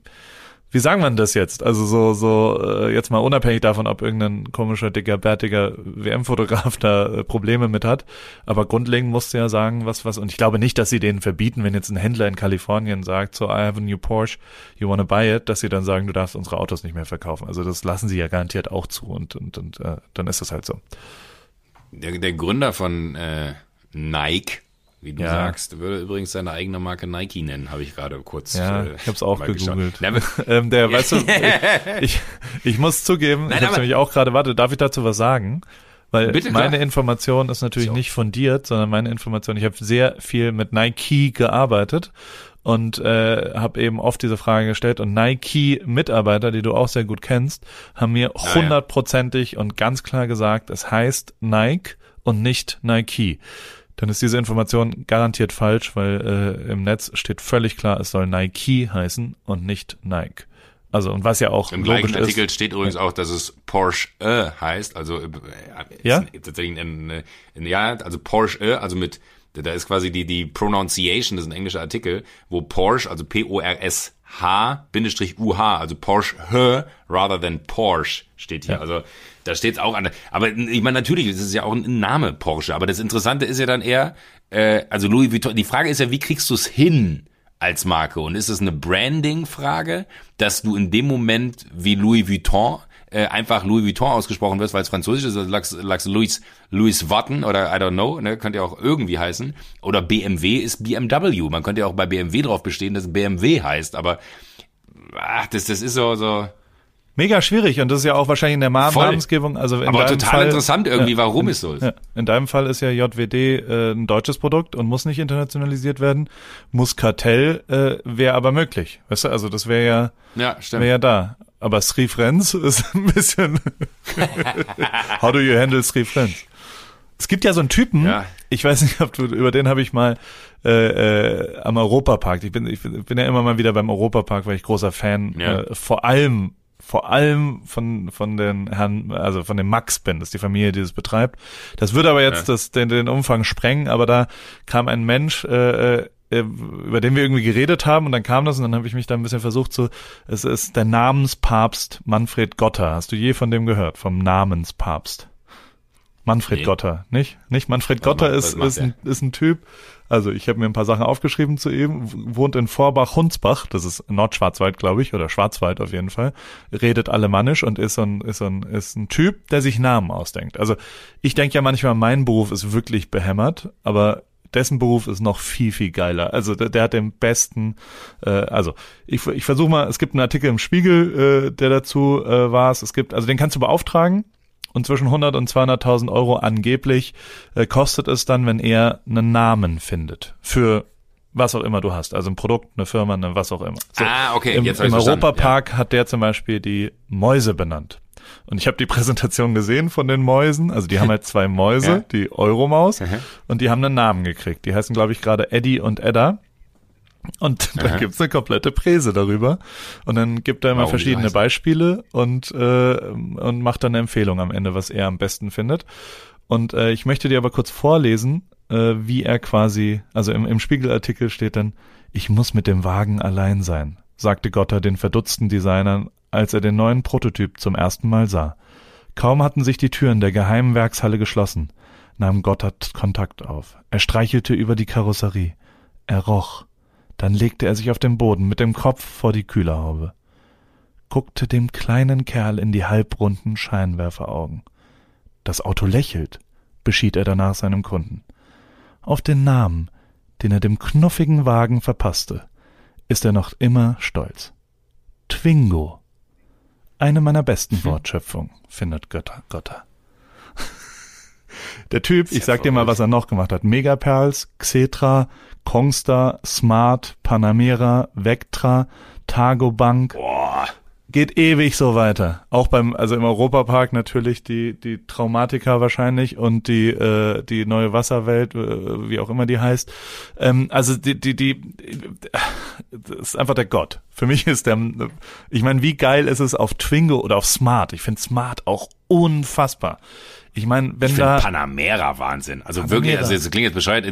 wie sagen man das jetzt? Also so, so äh, jetzt mal unabhängig davon, ob irgendein komischer, dicker, bärtiger WM-Fotograf da äh, Probleme mit hat. Aber grundlegend musst du ja sagen, was, was, und ich glaube nicht, dass sie denen verbieten, wenn jetzt ein Händler in Kalifornien sagt, so, I have a new Porsche, you wanna buy it, dass sie dann sagen, du darfst unsere Autos nicht mehr verkaufen. Also das lassen sie ja garantiert auch zu und, und, und äh, dann ist das halt so. Der, der Gründer von äh, Nike, wie du ja. sagst, würde übrigens seine eigene Marke Nike nennen, habe ich gerade kurz. Ja, äh, ich habe es auch gegoogelt. ähm, der, weißt du, ich, ich, muss zugeben, Nein, ich habe nämlich auch gerade, warte, darf ich dazu was sagen? Weil Bitte, meine klar. Information ist natürlich so. nicht fundiert, sondern meine Information, ich habe sehr viel mit Nike gearbeitet und äh, habe eben oft diese Frage gestellt und Nike-Mitarbeiter, die du auch sehr gut kennst, haben mir hundertprozentig und ganz klar gesagt, es heißt Nike und nicht Nike dann ist diese Information garantiert falsch, weil äh, im Netz steht völlig klar, es soll Nike heißen und nicht Nike. Also und was ja auch im gleichen Artikel ist, steht übrigens auch, dass es Porsche äh, heißt, also äh, ja tatsächlich ein, ein, ein, ja also Porsche äh, also mit da ist quasi die die Pronunciation, das ist ein englischer Artikel, wo Porsche also P O R S H Bindestrich U H also Porsche H rather than Porsche steht hier. Ja. Also da steht's auch an. Aber ich meine, natürlich, das ist ja auch ein Name Porsche. Aber das Interessante ist ja dann eher, äh, also Louis Vuitton, die Frage ist ja, wie kriegst du es hin als Marke? Und ist es eine Branding-Frage, dass du in dem Moment wie Louis Vuitton äh, einfach Louis Vuitton ausgesprochen wirst, weil es französisch ist, also Lachs Louis, Louis Vuitton oder I don't know, ne, könnte ja auch irgendwie heißen. Oder BMW ist BMW. Man könnte ja auch bei BMW drauf bestehen, dass BMW heißt, aber ach, das, das ist so, so, Mega schwierig und das ist ja auch wahrscheinlich in der Namensgebung. Also in Aber total Fall, interessant irgendwie, ja, warum in, es so ist. Ja, in deinem Fall ist ja JWD äh, ein deutsches Produkt und muss nicht internationalisiert werden. Muscatel äh, wäre aber möglich. Weißt du, also das wäre ja, ja wäre ja da. Aber Sri Friends ist ein bisschen. How do you handle Sri Friends? Es gibt ja so einen Typen, ja. ich weiß nicht, ob du, über den habe ich mal äh, äh, am Europapark. Ich bin, ich bin ja immer mal wieder beim Europapark, weil ich großer Fan ja. äh, vor allem vor allem von von den Herrn, also von dem Max bin, das ist die Familie, die das betreibt. Das würde aber jetzt ja. das, den, den Umfang sprengen, aber da kam ein Mensch, äh, äh, über den wir irgendwie geredet haben und dann kam das und dann habe ich mich da ein bisschen versucht zu, es ist der Namenspapst Manfred Gotter. Hast du je von dem gehört? Vom Namenspapst? Manfred nee. Gotter, nicht? Nicht? Manfred Gotter ist, ist, ein, ist ein Typ, also ich habe mir ein paar Sachen aufgeschrieben zu ihm, wohnt in Vorbach-Hunsbach, das ist Nordschwarzwald, glaube ich, oder Schwarzwald auf jeden Fall, redet alemannisch und ist so ein, ist so ein, ist ein Typ, der sich Namen ausdenkt. Also ich denke ja manchmal, mein Beruf ist wirklich behämmert, aber dessen Beruf ist noch viel, viel geiler. Also der, der hat den besten, äh, also ich, ich versuche mal, es gibt einen Artikel im Spiegel, äh, der dazu äh, war. Es gibt, also den kannst du beauftragen und zwischen 100 und 200.000 Euro angeblich äh, kostet es dann, wenn er einen Namen findet für was auch immer du hast. Also ein Produkt, eine Firma, eine was auch immer. So, ah, okay. Im, im Europapark ja. hat der zum Beispiel die Mäuse benannt. Und ich habe die Präsentation gesehen von den Mäusen. Also die haben halt zwei Mäuse, ja. die Euromaus, mhm. und die haben einen Namen gekriegt. Die heißen, glaube ich, gerade Eddie und Edda. Und Aha. dann gibt's eine komplette Präse darüber. Und dann gibt er immer Warum verschiedene Beispiele und, äh, und macht dann eine Empfehlung am Ende, was er am besten findet. Und äh, ich möchte dir aber kurz vorlesen, äh, wie er quasi, also im, im Spiegelartikel steht dann, ich muss mit dem Wagen allein sein, sagte Gotter den verdutzten Designern, als er den neuen Prototyp zum ersten Mal sah. Kaum hatten sich die Türen der geheimen Werkshalle geschlossen, nahm Gotthard Kontakt auf. Er streichelte über die Karosserie. Er roch. Dann legte er sich auf den Boden mit dem Kopf vor die Kühlerhaube, guckte dem kleinen Kerl in die halbrunden Scheinwerferaugen. Das Auto lächelt, beschied er danach seinem Kunden. Auf den Namen, den er dem knuffigen Wagen verpasste, ist er noch immer stolz. Twingo. Eine meiner besten hm. Wortschöpfungen, findet Götter, Götter. Der Typ, ich sag dir mal, was er noch gemacht hat. Megaperls, Xetra, Kongstar, Smart, Panamera, Vectra, Targobank. Boah. Geht ewig so weiter. Auch beim, also im Europapark natürlich die, die Traumatika wahrscheinlich und die, äh, die neue Wasserwelt, äh, wie auch immer die heißt. Ähm, also die, die, die, das ist einfach der Gott. Für mich ist der, ich meine, wie geil ist es auf Twingo oder auf Smart? Ich finde Smart auch unfassbar. Ich meine, wenn ich da Panamera Wahnsinn. Also Panamera. wirklich, also es klingt jetzt bescheuert.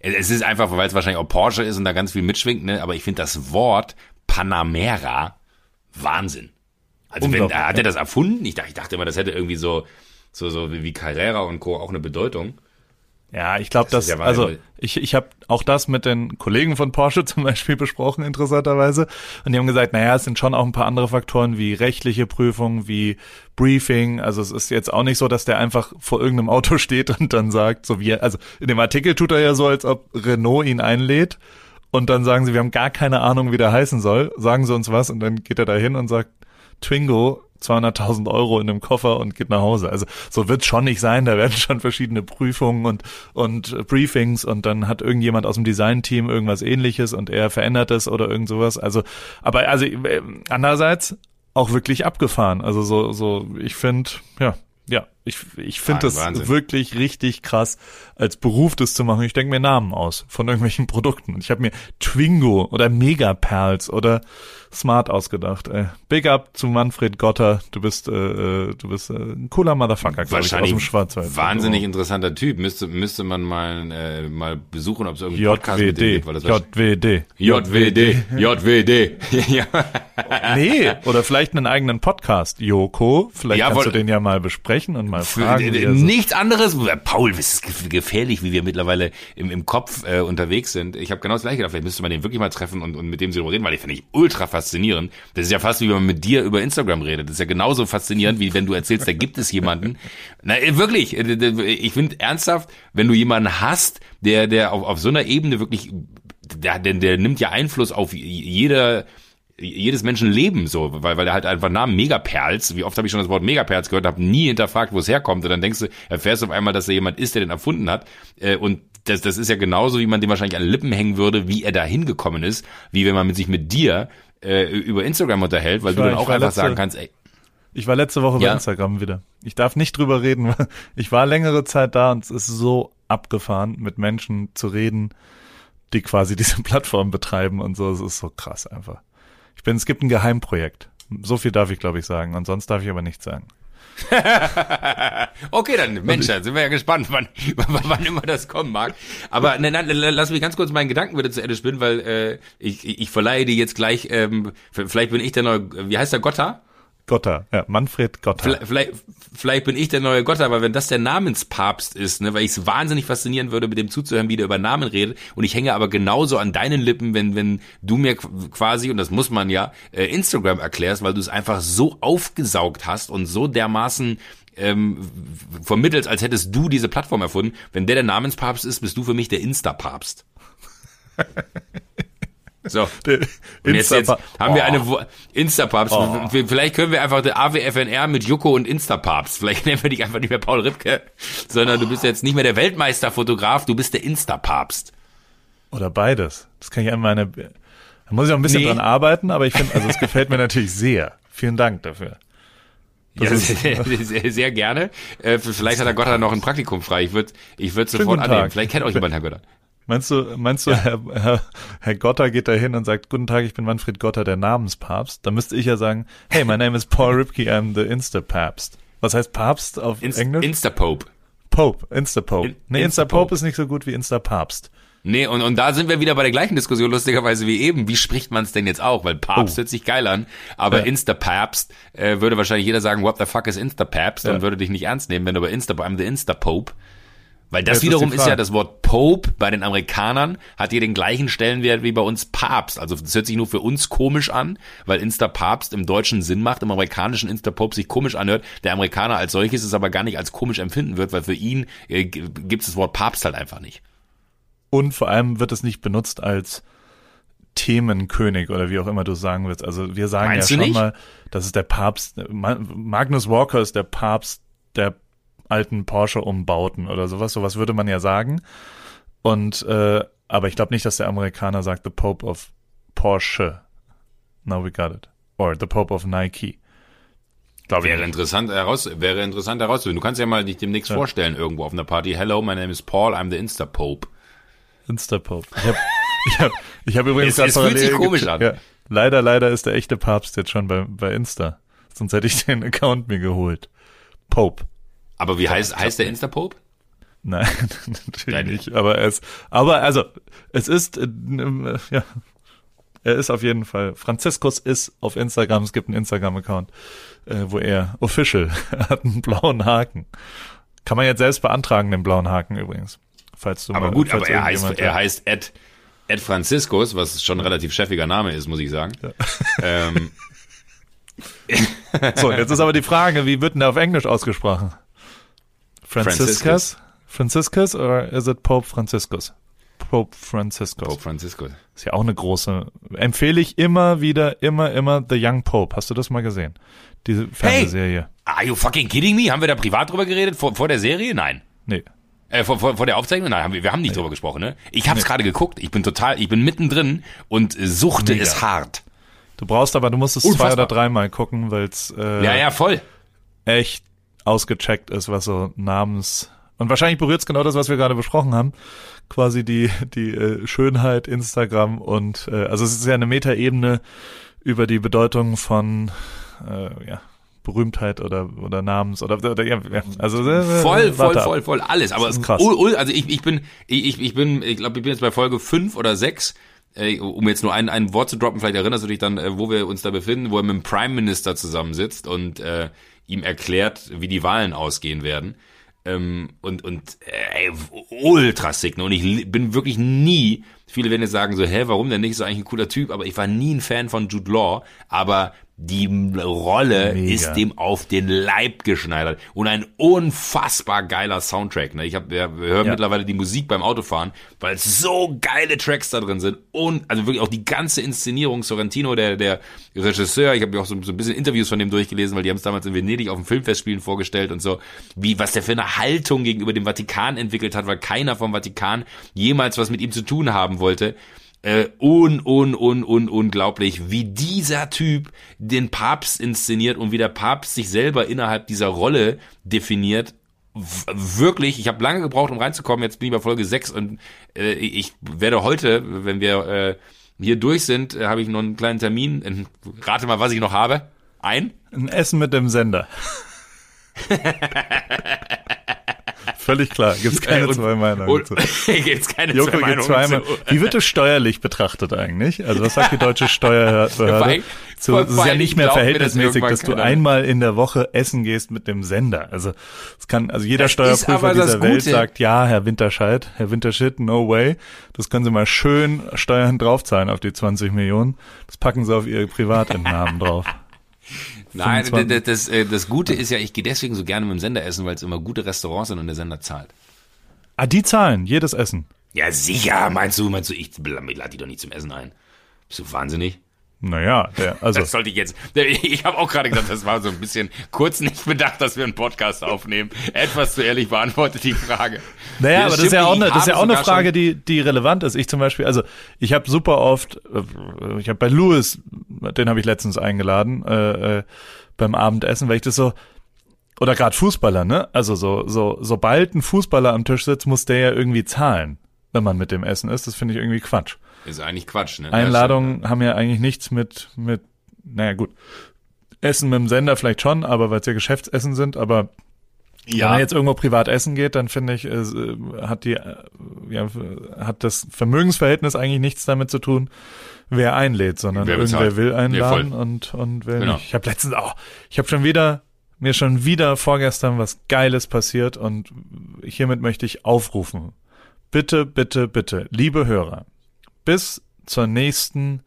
Es ist einfach, weil es wahrscheinlich auch Porsche ist und da ganz viel mitschwingt, ne? Aber ich finde das Wort Panamera Wahnsinn. Also wenn hat er das erfunden? Ich dachte, ich dachte immer, das hätte irgendwie so so so wie Carrera und Co auch eine Bedeutung. Ja, ich glaube, das, das ja also ich, ich habe auch das mit den Kollegen von Porsche zum Beispiel besprochen, interessanterweise. Und die haben gesagt, naja, es sind schon auch ein paar andere Faktoren wie rechtliche Prüfung, wie Briefing. Also es ist jetzt auch nicht so, dass der einfach vor irgendeinem Auto steht und dann sagt, so wie, also in dem Artikel tut er ja so, als ob Renault ihn einlädt. Und dann sagen sie, wir haben gar keine Ahnung, wie der heißen soll. Sagen sie uns was und dann geht er da hin und sagt, Twingo 200.000 Euro in einem Koffer und geht nach Hause. Also so wird's schon nicht sein. Da werden schon verschiedene Prüfungen und, und Briefings und dann hat irgendjemand aus dem Designteam irgendwas ähnliches und er verändert es oder irgend sowas. Also, aber also äh, andererseits auch wirklich abgefahren. Also so, so, ich finde, ja, ja, ich, ich finde das Wahnsinn. wirklich richtig krass, als Beruf das zu machen. Ich denke mir Namen aus von irgendwelchen Produkten. Ich habe mir Twingo oder Megaperls oder Smart ausgedacht. Ey. Big up zu Manfred Gotter. Du bist, äh, äh du bist äh, ein cooler Motherfucker, glaube ich, aus dem Schwarzwald. Wahnsinnig interessanter Typ. Müsste, müsste man mal, äh, mal besuchen, ob es irgendwie Podcast mit dem gibt. Weil das JWD. JWD. JWD. ja. nee, oder vielleicht einen eigenen Podcast. Joko, vielleicht ja, kannst du den ja mal besprechen und mal fragen. Nichts anderes. Paul, es ist gefährlich, wie wir mittlerweile im, im Kopf äh, unterwegs sind. Ich habe genau das gleiche gedacht. Vielleicht müsste man den wirklich mal treffen und, und mit dem so reden, weil ich finde ich ultra faszinierend. Das ist ja fast wie wenn man mit dir über Instagram redet. Das ist ja genauso faszinierend, wie wenn du erzählst, da gibt es jemanden. Na, äh, wirklich. Äh, ich finde ernsthaft, wenn du jemanden hast, der, der auf, auf so einer Ebene wirklich, der, der, der nimmt ja Einfluss auf jeder, jedes Menschen Leben so, weil, weil er halt einfach Namen Megaperls, wie oft habe ich schon das Wort Megaperls gehört, habe nie hinterfragt, wo es herkommt und dann denkst du, erfährst du auf einmal, dass er jemand ist, der den erfunden hat äh, und das, das ist ja genauso, wie man dem wahrscheinlich an Lippen hängen würde, wie er da hingekommen ist, wie wenn man mit sich mit dir äh, über Instagram unterhält, weil ich du war, dann auch einfach letzte, sagen kannst, ey. Ich war letzte Woche ja? bei Instagram wieder. Ich darf nicht drüber reden, weil ich war längere Zeit da und es ist so abgefahren, mit Menschen zu reden, die quasi diese Plattform betreiben und so. Es ist so krass einfach. Ich bin, es gibt ein Geheimprojekt. So viel darf ich, glaube ich, sagen. Und sonst darf ich aber nichts sagen. okay, dann Mensch, dann sind wir ja gespannt, wann, wann immer das kommen mag. Aber ne, ne, lass mich ganz kurz meinen Gedanken wieder zu Ende spinnen, weil äh, ich, ich, verleihe dir jetzt gleich, ähm, vielleicht bin ich der neue, wie heißt der Gotta? Gotta, ja, Manfred Gotta. Vielleicht, vielleicht bin ich der neue Gotta, weil wenn das der Namenspapst ist, ne, weil ich es wahnsinnig faszinieren würde, mit dem zuzuhören, wie der über Namen redet, und ich hänge aber genauso an deinen Lippen, wenn, wenn du mir quasi, und das muss man ja, äh, Instagram erklärst, weil du es einfach so aufgesaugt hast und so dermaßen ähm, vermittelst, als hättest du diese Plattform erfunden. Wenn der der Namenspapst ist, bist du für mich der Insta-Papst. So. Und jetzt, jetzt haben wir eine oh. Instapapst. Oh. Vielleicht können wir einfach der AWFNR mit Joko und Instapapst. Vielleicht nennen wir dich einfach nicht mehr Paul Ripke, sondern oh. du bist jetzt nicht mehr der Weltmeisterfotograf, du bist der Instapapst. Oder beides. Das kann ich an meine, da muss ich auch ein bisschen nee. dran arbeiten, aber ich finde, also es gefällt mir natürlich sehr. Vielen Dank dafür. ja, sehr, sehr, sehr, gerne. Äh, vielleicht hat Herr Gotter noch ein Praktikum frei. Ich würde ich würd sofort annehmen. Vielleicht kennt euch jemand, Herr Gotter. Meinst du, meinst du, ja. Herr, Herr, Herr Gotter geht da hin und sagt, guten Tag, ich bin Manfred Gotter, der Namenspapst. Da müsste ich ja sagen, hey, my name is Paul Ripke, I'm the Insta-Papst. Was heißt Papst auf Inst Englisch? Insta-Pope. Pope, Insta-Pope. In, nee, Insta-Pope ist nicht so gut wie Insta-Papst. Nee, und, und da sind wir wieder bei der gleichen Diskussion, lustigerweise wie eben. Wie spricht man es denn jetzt auch? Weil Papst oh. hört sich geil an, aber ja. Insta-Papst äh, würde wahrscheinlich jeder sagen, what the fuck is Insta-Papst? Ja. Und würde dich nicht ernst nehmen, wenn du bei Insta, I'm the Insta-Pope. Weil das, das wiederum ist, ist, ja das Wort Pope bei den Amerikanern hat hier den gleichen Stellenwert wie bei uns Papst. Also das hört sich nur für uns komisch an, weil Insta-Papst im deutschen Sinn macht, im amerikanischen Insta-Pope sich komisch anhört. Der Amerikaner als solches es aber gar nicht als komisch empfinden wird, weil für ihn äh, gibt es das Wort Papst halt einfach nicht. Und vor allem wird es nicht benutzt als Themenkönig oder wie auch immer du sagen willst. Also wir sagen Meinst ja schon nicht? mal, das ist der Papst. Magnus Walker ist der Papst der alten Porsche-Umbauten oder sowas. Sowas würde man ja sagen. Und äh, aber ich glaube nicht, dass der Amerikaner sagt the Pope of Porsche. Now we got it. Or the Pope of Nike. Glaub wäre interessant heraus, wäre interessant herauszufinden. Du kannst ja mal dich demnächst ja. vorstellen irgendwo auf einer Party. Hello, my name is Paul, I'm the Insta Pope. Insta Pope. Ich habe ich hab, ich hab übrigens es, es fühlt sich komisch an. Ja, leider, leider ist der echte Papst jetzt schon bei, bei Insta. Sonst hätte ich den Account mir geholt. Pope. Aber wie heißt, heißt der Insta-Pope? Nein, natürlich nicht. Aber es, aber also, es ist, äh, ja, er ist auf jeden Fall, Franziskus ist auf Instagram, es gibt einen Instagram-Account, äh, wo er official hat einen blauen Haken. Kann man jetzt selbst beantragen, den blauen Haken übrigens. Falls du aber mal, gut, aber er heißt, er heißt Ed, Ed Franziskus, was schon ein relativ chefiger Name ist, muss ich sagen. Ja. Ähm. so, jetzt ist aber die Frage, wie wird denn der auf Englisch ausgesprochen? Franziskus? Franziskus oder ist es Pope Franziskus? Pope Franziskus. Pope Franziskus. Ist ja auch eine große. Empfehle ich immer wieder, immer, immer The Young Pope. Hast du das mal gesehen? Diese Fernsehserie. Hey, are you fucking kidding me? Haben wir da privat drüber geredet? Vor, vor der Serie? Nein. Nee. Äh, vor, vor, vor der Aufzeichnung? Nein, haben wir, wir haben nicht nee. drüber gesprochen, ne? Ich habe es nee. gerade geguckt. Ich bin total, ich bin mittendrin und suchte Mega. es hart. Du brauchst aber, du musst es Unfassbar. zwei oder dreimal gucken, weil es äh, ja, ja, voll. echt ausgecheckt ist, was so Namens und wahrscheinlich berührt es genau das, was wir gerade besprochen haben, quasi die die äh, Schönheit Instagram und äh, also es ist ja eine Metaebene über die Bedeutung von äh, ja Berühmtheit oder oder Namens oder, oder ja, also äh, voll voll voll voll alles. Aber krass. also ich, ich bin ich, ich bin ich glaube ich bin jetzt bei Folge fünf oder sechs um jetzt nur ein, ein Wort zu droppen, vielleicht erinnerst du dich dann, äh, wo wir uns da befinden, wo er mit dem Prime Minister zusammensitzt und äh, ihm erklärt, wie die Wahlen ausgehen werden. Ähm, und und äh, ultra sick. Ne? Und ich bin wirklich nie, viele werden jetzt sagen so, hä, warum denn nicht? So eigentlich ein cooler Typ, aber ich war nie ein Fan von Jude Law. Aber die Rolle Mega. ist dem auf den Leib geschneidert und ein unfassbar geiler Soundtrack. Ne? Ich habe wir hören ja. mittlerweile die Musik beim Autofahren, weil es so geile Tracks da drin sind und also wirklich auch die ganze Inszenierung. Sorrentino, der der Regisseur, ich habe mir auch so, so ein bisschen Interviews von dem durchgelesen, weil die haben es damals in Venedig auf dem Filmfestspielen vorgestellt und so, wie was der für eine Haltung gegenüber dem Vatikan entwickelt hat, weil keiner vom Vatikan jemals was mit ihm zu tun haben wollte äh, un, un, un, un, unglaublich, wie dieser Typ den Papst inszeniert und wie der Papst sich selber innerhalb dieser Rolle definiert. W wirklich, ich habe lange gebraucht, um reinzukommen. Jetzt bin ich bei Folge 6 und äh, ich werde heute, wenn wir äh, hier durch sind, äh, habe ich noch einen kleinen Termin. Rate mal, was ich noch habe. Ein? Ein Essen mit dem Sender. Völlig klar, gibt's keine und, zwei Meinungen. Und, gibt's keine Joko zwei Meinungen. Zweimal. Wie wird es steuerlich betrachtet eigentlich? Also was sagt die deutsche Steuerbehörde? So, es ist ja nicht mehr verhältnismäßig, das dass du einmal in der Woche essen gehst mit dem Sender. Also es kann, also jeder das Steuerprüfer dieser Welt sagt, ja, Herr Winterscheid, Herr Winterschid, no way. Das können Sie mal schön Steuern draufzahlen auf die 20 Millionen. Das packen Sie auf Ihre Privatentnahmen drauf. Nein, das, das, äh, das Gute ist ja, ich gehe deswegen so gerne mit dem Sender essen, weil es immer gute Restaurants sind und der Sender zahlt. Ah, die zahlen, jedes Essen. Ja, sicher, meinst du, meinst du, ich lade die doch nicht zum Essen ein. Bist du wahnsinnig? Naja, der, also. Das sollte ich jetzt. Ich habe auch gerade gesagt, das war so ein bisschen kurz nicht bedacht, dass wir einen Podcast aufnehmen. Etwas zu ehrlich beantwortet die Frage. Naja, aber das ist ja auch, eine, das ist ja auch eine Frage, die, die relevant ist. Ich zum Beispiel, also ich habe super oft, äh, ich habe bei Louis, den habe ich letztens eingeladen, äh, äh, beim Abendessen, weil ich das so, oder gerade Fußballer, ne? Also so, so, sobald ein Fußballer am Tisch sitzt, muss der ja irgendwie zahlen, wenn man mit dem Essen ist. Das finde ich irgendwie Quatsch. Ist eigentlich Quatsch, ne? Einladungen haben ja eigentlich nichts mit, mit, naja gut, Essen mit dem Sender vielleicht schon, aber weil es ja Geschäftsessen sind, aber ja. wenn man jetzt irgendwo privat essen geht, dann finde ich, äh, hat die, äh, ja, hat das Vermögensverhältnis eigentlich nichts damit zu tun, wer einlädt, sondern wer irgendwer will einladen nee, und, und wer genau. nicht. Ich habe letztens auch, ich habe schon wieder, mir schon wieder vorgestern was Geiles passiert und hiermit möchte ich aufrufen. Bitte, bitte, bitte, liebe Hörer, bis zur nächsten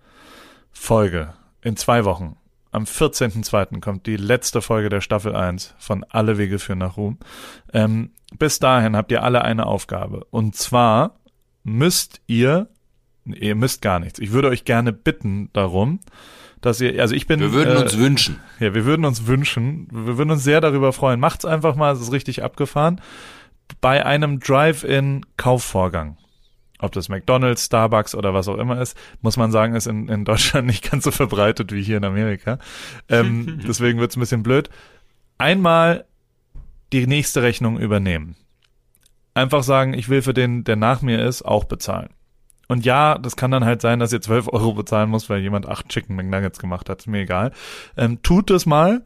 Folge in zwei Wochen. Am 14.02. kommt die letzte Folge der Staffel 1 von Alle Wege führen nach Ruhm. Ähm, bis dahin habt ihr alle eine Aufgabe. Und zwar müsst ihr, ihr müsst gar nichts. Ich würde euch gerne bitten darum, dass ihr, also ich bin. Wir würden äh, uns wünschen. Ja, wir würden uns wünschen. Wir würden uns sehr darüber freuen. Macht's einfach mal, es ist richtig abgefahren. Bei einem Drive-in-Kaufvorgang ob das McDonald's, Starbucks oder was auch immer ist, muss man sagen, ist in, in Deutschland nicht ganz so verbreitet wie hier in Amerika. Ähm, deswegen wird's ein bisschen blöd. Einmal die nächste Rechnung übernehmen. Einfach sagen, ich will für den, der nach mir ist, auch bezahlen. Und ja, das kann dann halt sein, dass ihr 12 Euro bezahlen muss, weil jemand acht Chicken McNuggets gemacht hat. Ist mir egal. Ähm, tut es mal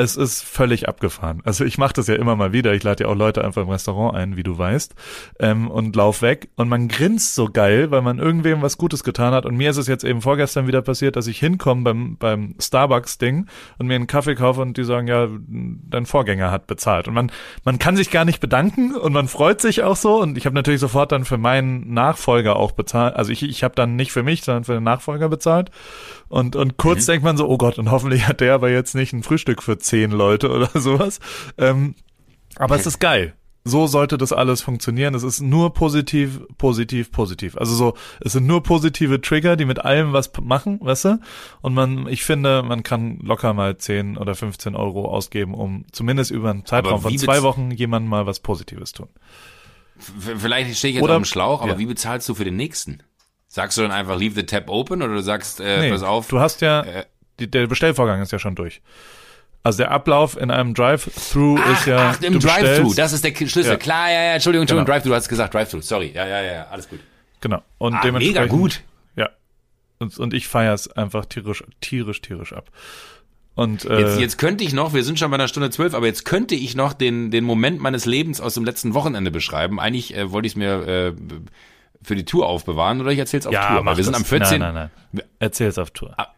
es ist völlig abgefahren. Also ich mache das ja immer mal wieder. Ich lade ja auch Leute einfach im Restaurant ein, wie du weißt, ähm, und lauf weg. Und man grinst so geil, weil man irgendwem was Gutes getan hat. Und mir ist es jetzt eben vorgestern wieder passiert, dass ich hinkomme beim, beim Starbucks-Ding und mir einen Kaffee kaufe und die sagen, ja, dein Vorgänger hat bezahlt. Und man, man kann sich gar nicht bedanken und man freut sich auch so. Und ich habe natürlich sofort dann für meinen Nachfolger auch bezahlt. Also ich, ich habe dann nicht für mich, sondern für den Nachfolger bezahlt. Und, und kurz mhm. denkt man so, oh Gott, und hoffentlich hat der aber jetzt nicht ein Frühstück für zehn Leute oder sowas. Ähm, aber es ist geil. So sollte das alles funktionieren. Es ist nur positiv, positiv, positiv. Also so, es sind nur positive Trigger, die mit allem was machen, weißt du? Und man, ich finde, man kann locker mal 10 oder 15 Euro ausgeben, um zumindest über einen Zeitraum von zwei Wochen jemandem mal was Positives tun. Vielleicht stehe ich jetzt oder, auf dem Schlauch, aber ja. wie bezahlst du für den nächsten? Sagst du dann einfach leave the tap open oder du sagst, äh, nee, pass auf? Du hast ja, äh, die, der Bestellvorgang ist ja schon durch. Also der Ablauf in einem Drive-Thru ist ja. Ach, im Drive-Thru, das ist der Schlüssel. Ja. Klar, ja, ja, Entschuldigung, Entschuldigung, genau. Drive-Thru, du hast gesagt Drive-Thru, sorry. Ja, ja, ja, alles gut. Genau. Und ah, dementsprechend. Mega gut. Ja. Und, und ich feier's einfach tierisch, tierisch, tierisch ab. Und, äh, jetzt, jetzt könnte ich noch, wir sind schon bei einer Stunde zwölf, aber jetzt könnte ich noch den, den Moment meines Lebens aus dem letzten Wochenende beschreiben. Eigentlich äh, wollte ich es mir äh, für die Tour aufbewahren oder ich erzähl's auf ja, Tour? Weil wir sind am 14. Nein, nein, nein. Erzähl's auf Tour. Ah,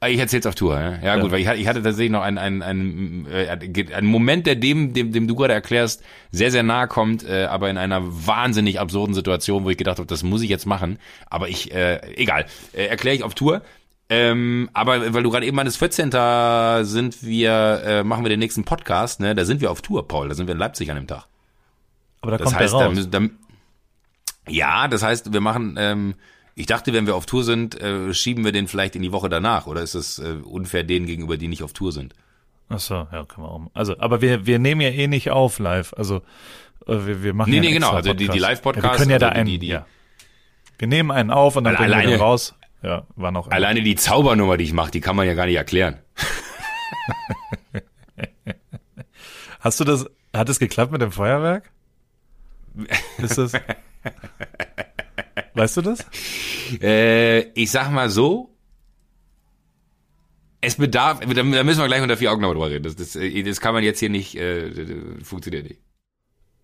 ah ich erzähl's auf Tour, ja, ja gut, weil ich hatte, ich hatte tatsächlich noch einen, einen, einen, äh, einen Moment, der dem, dem, dem du gerade erklärst, sehr, sehr nahe kommt, äh, aber in einer wahnsinnig absurden Situation, wo ich gedacht habe, das muss ich jetzt machen. Aber ich, äh, egal, äh, erkläre ich auf Tour. Ähm, aber weil du gerade eben meinst, 14. sind wir, äh, machen wir den nächsten Podcast, ne? Da sind wir auf Tour, Paul. Da sind wir in Leipzig an dem Tag. Aber da das kommt heißt, der raus. Da, da, ja, das heißt, wir machen, ähm, ich dachte, wenn wir auf Tour sind, äh, schieben wir den vielleicht in die Woche danach. Oder ist es äh, unfair denen gegenüber, die nicht auf Tour sind? Ach so, ja, kann man auch. Also, aber wir, wir nehmen ja eh nicht auf live. Also, äh, wir, wir machen nee, ja nee, genau. Also die, die Live-Podcasts. Ja, wir können ja also da einen, die, die, ja. Wir nehmen einen auf und dann bringen alleine, wir den raus. Ja, war noch. Alleine die Zaubernummer, die ich mache, die kann man ja gar nicht erklären. Hast du das, hat es geklappt mit dem Feuerwerk? Ist das? Weißt du das? Äh, ich sag mal so, es bedarf, da müssen wir gleich unter vier Augen drüber reden. Das, das, äh, das kann man jetzt hier nicht, äh, funktioniert nicht.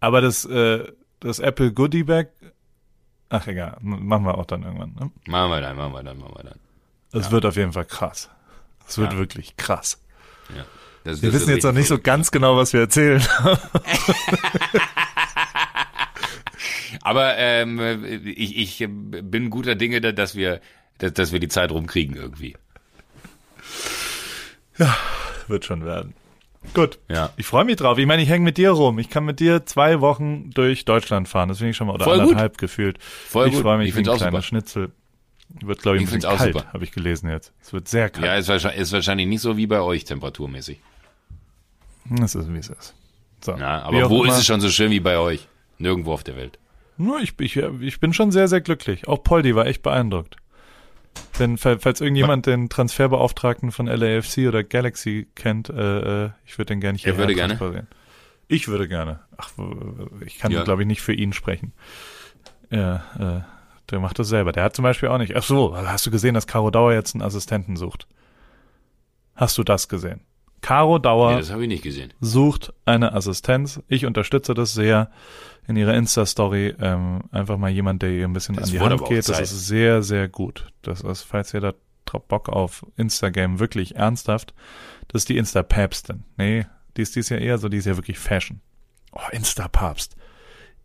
Aber das, äh, das Apple Goodie Bag, ach egal, machen wir auch dann irgendwann. Ne? Machen wir dann, machen wir dann, machen wir dann. Es ja. wird auf jeden Fall krass. Es wird ja. wirklich krass. Ja. Das, wir wissen jetzt noch nicht so ganz genau, was wir erzählen. Aber ähm, ich, ich bin guter Dinge, dass wir, dass, dass wir die Zeit rumkriegen irgendwie. Ja, wird schon werden. Gut. Ja. Ich freue mich drauf. Ich meine, ich hänge mit dir rum. Ich kann mit dir zwei Wochen durch Deutschland fahren. Das finde ich schon mal, oder Voll anderthalb gut. gefühlt. Voll ich freue mich ich wie ein kleiner Schnitzel. Wird, glaube ich, ich ein bisschen kalt, habe ich gelesen jetzt. Es wird sehr kalt. Ja, ist wahrscheinlich, ist wahrscheinlich nicht so wie bei euch temperaturmäßig. Es ist, wie es ist. So. Ja, aber wo immer. ist es schon so schön wie bei euch? Nirgendwo auf der Welt. Nur ich, ich, ich bin schon sehr, sehr glücklich. Auch Poldi war echt beeindruckt. Denn falls irgendjemand den Transferbeauftragten von LAFC oder Galaxy kennt, äh, äh ich würde den gerne hier Er würde gerne. Ich würde gerne. Ach, ich kann, ja. glaube ich, nicht für ihn sprechen. Ja, äh, der macht das selber. Der hat zum Beispiel auch nicht. Ach so, hast du gesehen, dass Caro Dauer jetzt einen Assistenten sucht? Hast du das gesehen? Caro Dauer nee, das ich nicht gesehen. sucht eine Assistenz. Ich unterstütze das sehr in ihrer Insta-Story. Ähm, einfach mal jemand, der ihr ein bisschen das an die Hand geht. Das ist sehr, sehr gut. Das ist, falls ihr da Bock auf Instagram wirklich ernsthaft, das ist die Insta-Päpstin. Nee, die ist dies ja eher so, die ist ja wirklich Fashion. Oh, Insta-Papst.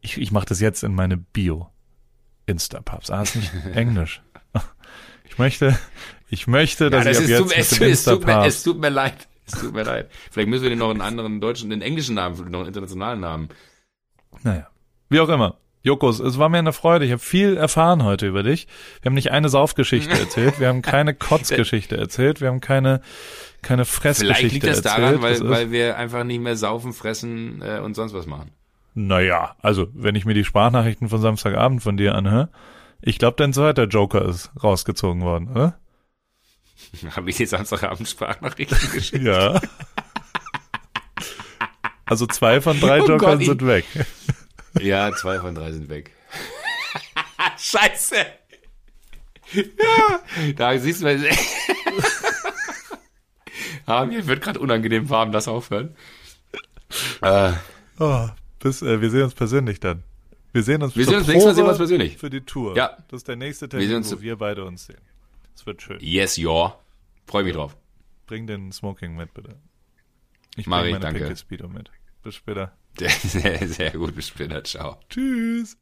Ich, ich mache das jetzt in meine Bio. Insta-Papst. Ah, ist nicht Englisch. Ich möchte, ich möchte, dass ja, das ich ab jetzt tut, es, tut mir, es tut mir leid. Es tut mir leid. Vielleicht müssen wir den noch einen anderen deutschen, einen englischen Namen, noch einen internationalen Namen. Naja. Wie auch immer. Jokos, es war mir eine Freude. Ich habe viel erfahren heute über dich. Wir haben nicht eine Saufgeschichte erzählt, wir haben keine Kotzgeschichte erzählt, wir haben keine keine Fressgeschichte Vielleicht liegt das daran, weil, weil wir einfach nicht mehr saufen, fressen äh, und sonst was machen. Naja, also wenn ich mir die Sprachnachrichten von Samstagabend von dir anhöre, ich glaube, dein zweiter Joker ist rausgezogen worden, oder? Habe ich dir Samstagabend Sprachnachrichten geschickt? ja. Also zwei von drei oh Jokern Gott, sind weg. Ja, zwei von drei sind weg. Scheiße. Ja, da siehst du mal. ah, mir wird gerade unangenehm warm, lass aufhören. Äh. Oh, bis, äh, wir sehen uns persönlich dann. Wir sehen uns, wir sehen uns nächstes Mal sehen wir uns persönlich. für die Tour. Ja. Das ist der nächste Termin, wir wo wir beide uns sehen. Es wird schön. Yes, ja. Freue mich drauf. Bring den Smoking mit, bitte. Ich bringe meine danke. Speedo mit. Bis später. Sehr, sehr gut. Bis später. Ciao. Tschüss.